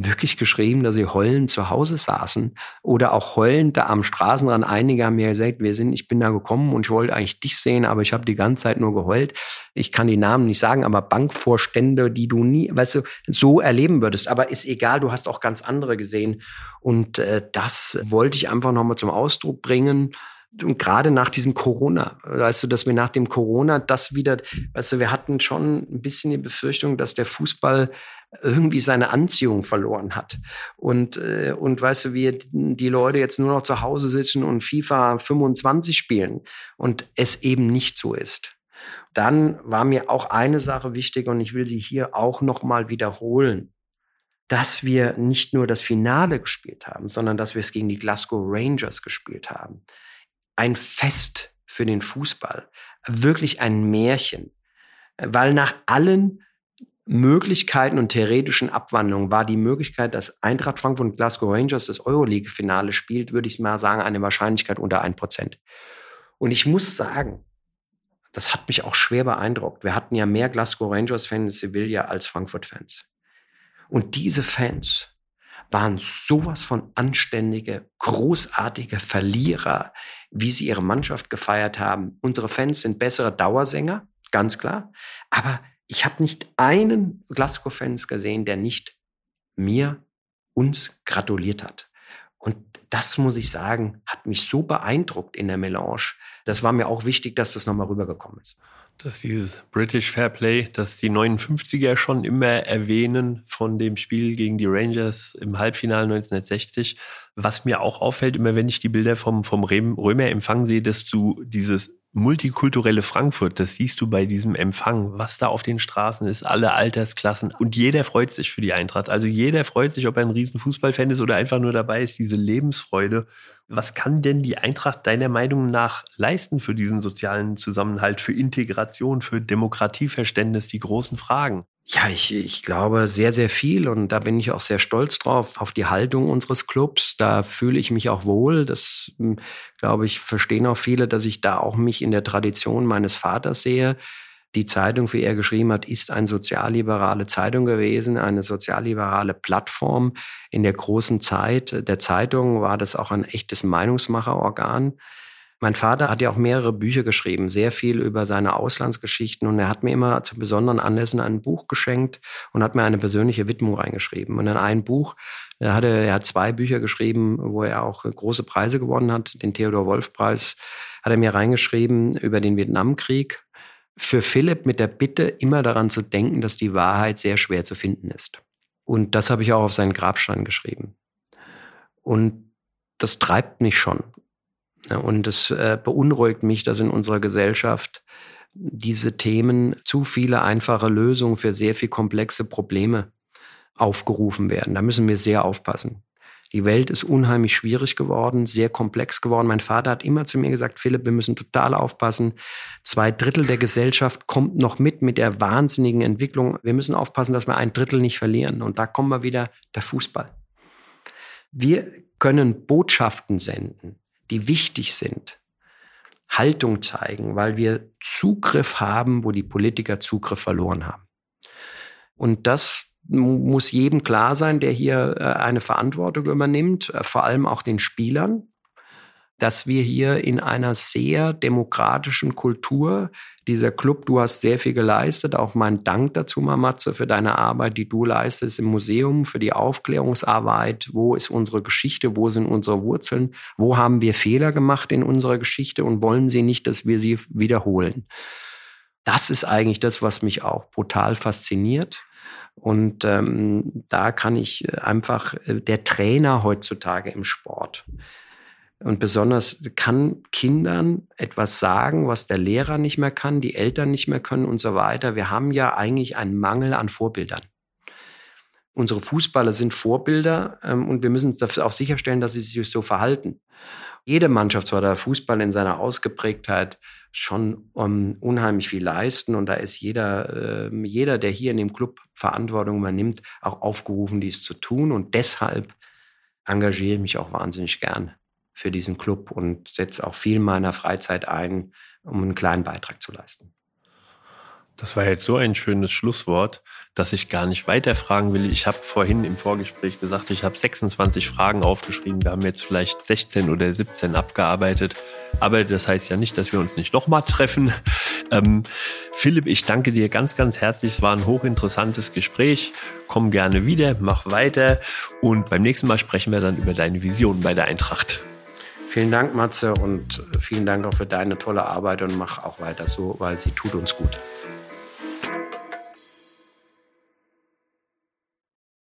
wirklich geschrieben, dass sie heulend zu Hause saßen oder auch heulend da am Straßenrand. Einige haben mir gesagt, wir sind, ich bin da gekommen und ich wollte eigentlich dich sehen, aber ich habe die ganze Zeit nur geheult. Ich kann die Namen nicht sagen, aber Bankvorstände, die du nie, weißt du, so erleben würdest. Aber ist egal, du hast auch ganz andere gesehen. Und äh, das wollte ich einfach nochmal zum Ausdruck bringen Und gerade nach diesem Corona, weißt du, dass wir nach dem Corona das wieder, weißt du, wir hatten schon ein bisschen die Befürchtung, dass der Fußball irgendwie seine Anziehung verloren hat. Und, äh, und weißt du, wir die Leute jetzt nur noch zu Hause sitzen und FIFA 25 spielen und es eben nicht so ist. Dann war mir auch eine Sache wichtig und ich will sie hier auch nochmal wiederholen dass wir nicht nur das Finale gespielt haben, sondern dass wir es gegen die Glasgow Rangers gespielt haben. Ein Fest für den Fußball, wirklich ein Märchen, weil nach allen Möglichkeiten und theoretischen Abwandlungen war die Möglichkeit, dass Eintracht Frankfurt und Glasgow Rangers das Euroleague-Finale spielt, würde ich mal sagen, eine Wahrscheinlichkeit unter ein Prozent. Und ich muss sagen, das hat mich auch schwer beeindruckt. Wir hatten ja mehr Glasgow Rangers-Fans in Sevilla als Frankfurt-Fans. Und diese Fans waren sowas von anständige, großartige Verlierer, wie sie ihre Mannschaft gefeiert haben. Unsere Fans sind bessere Dauersänger, ganz klar. Aber ich habe nicht einen Glasgow-Fans gesehen, der nicht mir, uns gratuliert hat. Und das muss ich sagen, hat mich so beeindruckt in der Melange. Das war mir auch wichtig, dass das nochmal rübergekommen ist dass dieses British Fair Play, das die 59er schon immer erwähnen von dem Spiel gegen die Rangers im Halbfinale 1960. Was mir auch auffällt, immer wenn ich die Bilder vom, vom Römer-Empfang sehe, dass du dieses multikulturelle Frankfurt, das siehst du bei diesem Empfang, was da auf den Straßen ist, alle Altersklassen und jeder freut sich für die Eintracht. Also jeder freut sich, ob er ein riesen Fußballfan ist oder einfach nur dabei ist, diese Lebensfreude. Was kann denn die Eintracht deiner Meinung nach leisten für diesen sozialen Zusammenhalt, für Integration, für Demokratieverständnis, die großen Fragen? Ja, ich, ich glaube sehr, sehr viel und da bin ich auch sehr stolz drauf, auf die Haltung unseres Clubs. Da fühle ich mich auch wohl. Das, hm, glaube ich, verstehen auch viele, dass ich da auch mich in der Tradition meines Vaters sehe. Die Zeitung, wie er geschrieben hat, ist eine sozialliberale Zeitung gewesen, eine sozialliberale Plattform. In der großen Zeit der Zeitung war das auch ein echtes Meinungsmacherorgan. Mein Vater hat ja auch mehrere Bücher geschrieben, sehr viel über seine Auslandsgeschichten und er hat mir immer zu besonderen Anlässen ein Buch geschenkt und hat mir eine persönliche Widmung reingeschrieben. Und in ein Buch, er, hatte, er hat zwei Bücher geschrieben, wo er auch große Preise gewonnen hat. Den Theodor Wolf Preis hat er mir reingeschrieben über den Vietnamkrieg. Für Philipp mit der Bitte, immer daran zu denken, dass die Wahrheit sehr schwer zu finden ist. Und das habe ich auch auf seinen Grabstein geschrieben. Und das treibt mich schon. Und es äh, beunruhigt mich, dass in unserer Gesellschaft diese Themen zu viele einfache Lösungen für sehr viel komplexe Probleme aufgerufen werden. Da müssen wir sehr aufpassen. Die Welt ist unheimlich schwierig geworden, sehr komplex geworden. Mein Vater hat immer zu mir gesagt, Philipp, wir müssen total aufpassen. Zwei Drittel der Gesellschaft kommt noch mit mit der wahnsinnigen Entwicklung. Wir müssen aufpassen, dass wir ein Drittel nicht verlieren. Und da kommen wir wieder, der Fußball. Wir können Botschaften senden die wichtig sind, Haltung zeigen, weil wir Zugriff haben, wo die Politiker Zugriff verloren haben. Und das muss jedem klar sein, der hier äh, eine Verantwortung übernimmt, äh, vor allem auch den Spielern, dass wir hier in einer sehr demokratischen Kultur dieser Club, du hast sehr viel geleistet. Auch mein Dank dazu, Mamatze, für deine Arbeit, die du leistest im Museum, für die Aufklärungsarbeit. Wo ist unsere Geschichte? Wo sind unsere Wurzeln? Wo haben wir Fehler gemacht in unserer Geschichte und wollen sie nicht, dass wir sie wiederholen? Das ist eigentlich das, was mich auch brutal fasziniert. Und ähm, da kann ich einfach äh, der Trainer heutzutage im Sport und besonders kann Kindern etwas sagen, was der Lehrer nicht mehr kann, die Eltern nicht mehr können und so weiter. Wir haben ja eigentlich einen Mangel an Vorbildern. Unsere Fußballer sind Vorbilder ähm, und wir müssen auch sicherstellen, dass sie sich so verhalten. Jede Mannschaft soll der Fußball in seiner Ausgeprägtheit schon um, unheimlich viel leisten und da ist jeder, äh, jeder, der hier in dem Club Verantwortung übernimmt, auch aufgerufen, dies zu tun und deshalb engagiere ich mich auch wahnsinnig gern für diesen Club und setze auch viel meiner Freizeit ein, um einen kleinen Beitrag zu leisten. Das war jetzt so ein schönes Schlusswort, dass ich gar nicht weiterfragen will. Ich habe vorhin im Vorgespräch gesagt, ich habe 26 Fragen aufgeschrieben. Wir haben jetzt vielleicht 16 oder 17 abgearbeitet. Aber das heißt ja nicht, dass wir uns nicht nochmal treffen. Ähm, Philipp, ich danke dir ganz, ganz herzlich. Es war ein hochinteressantes Gespräch. Komm gerne wieder, mach weiter. Und beim nächsten Mal sprechen wir dann über deine Vision bei der Eintracht. Vielen Dank, Matze, und vielen Dank auch für deine tolle Arbeit und mach auch weiter so, weil sie tut uns gut.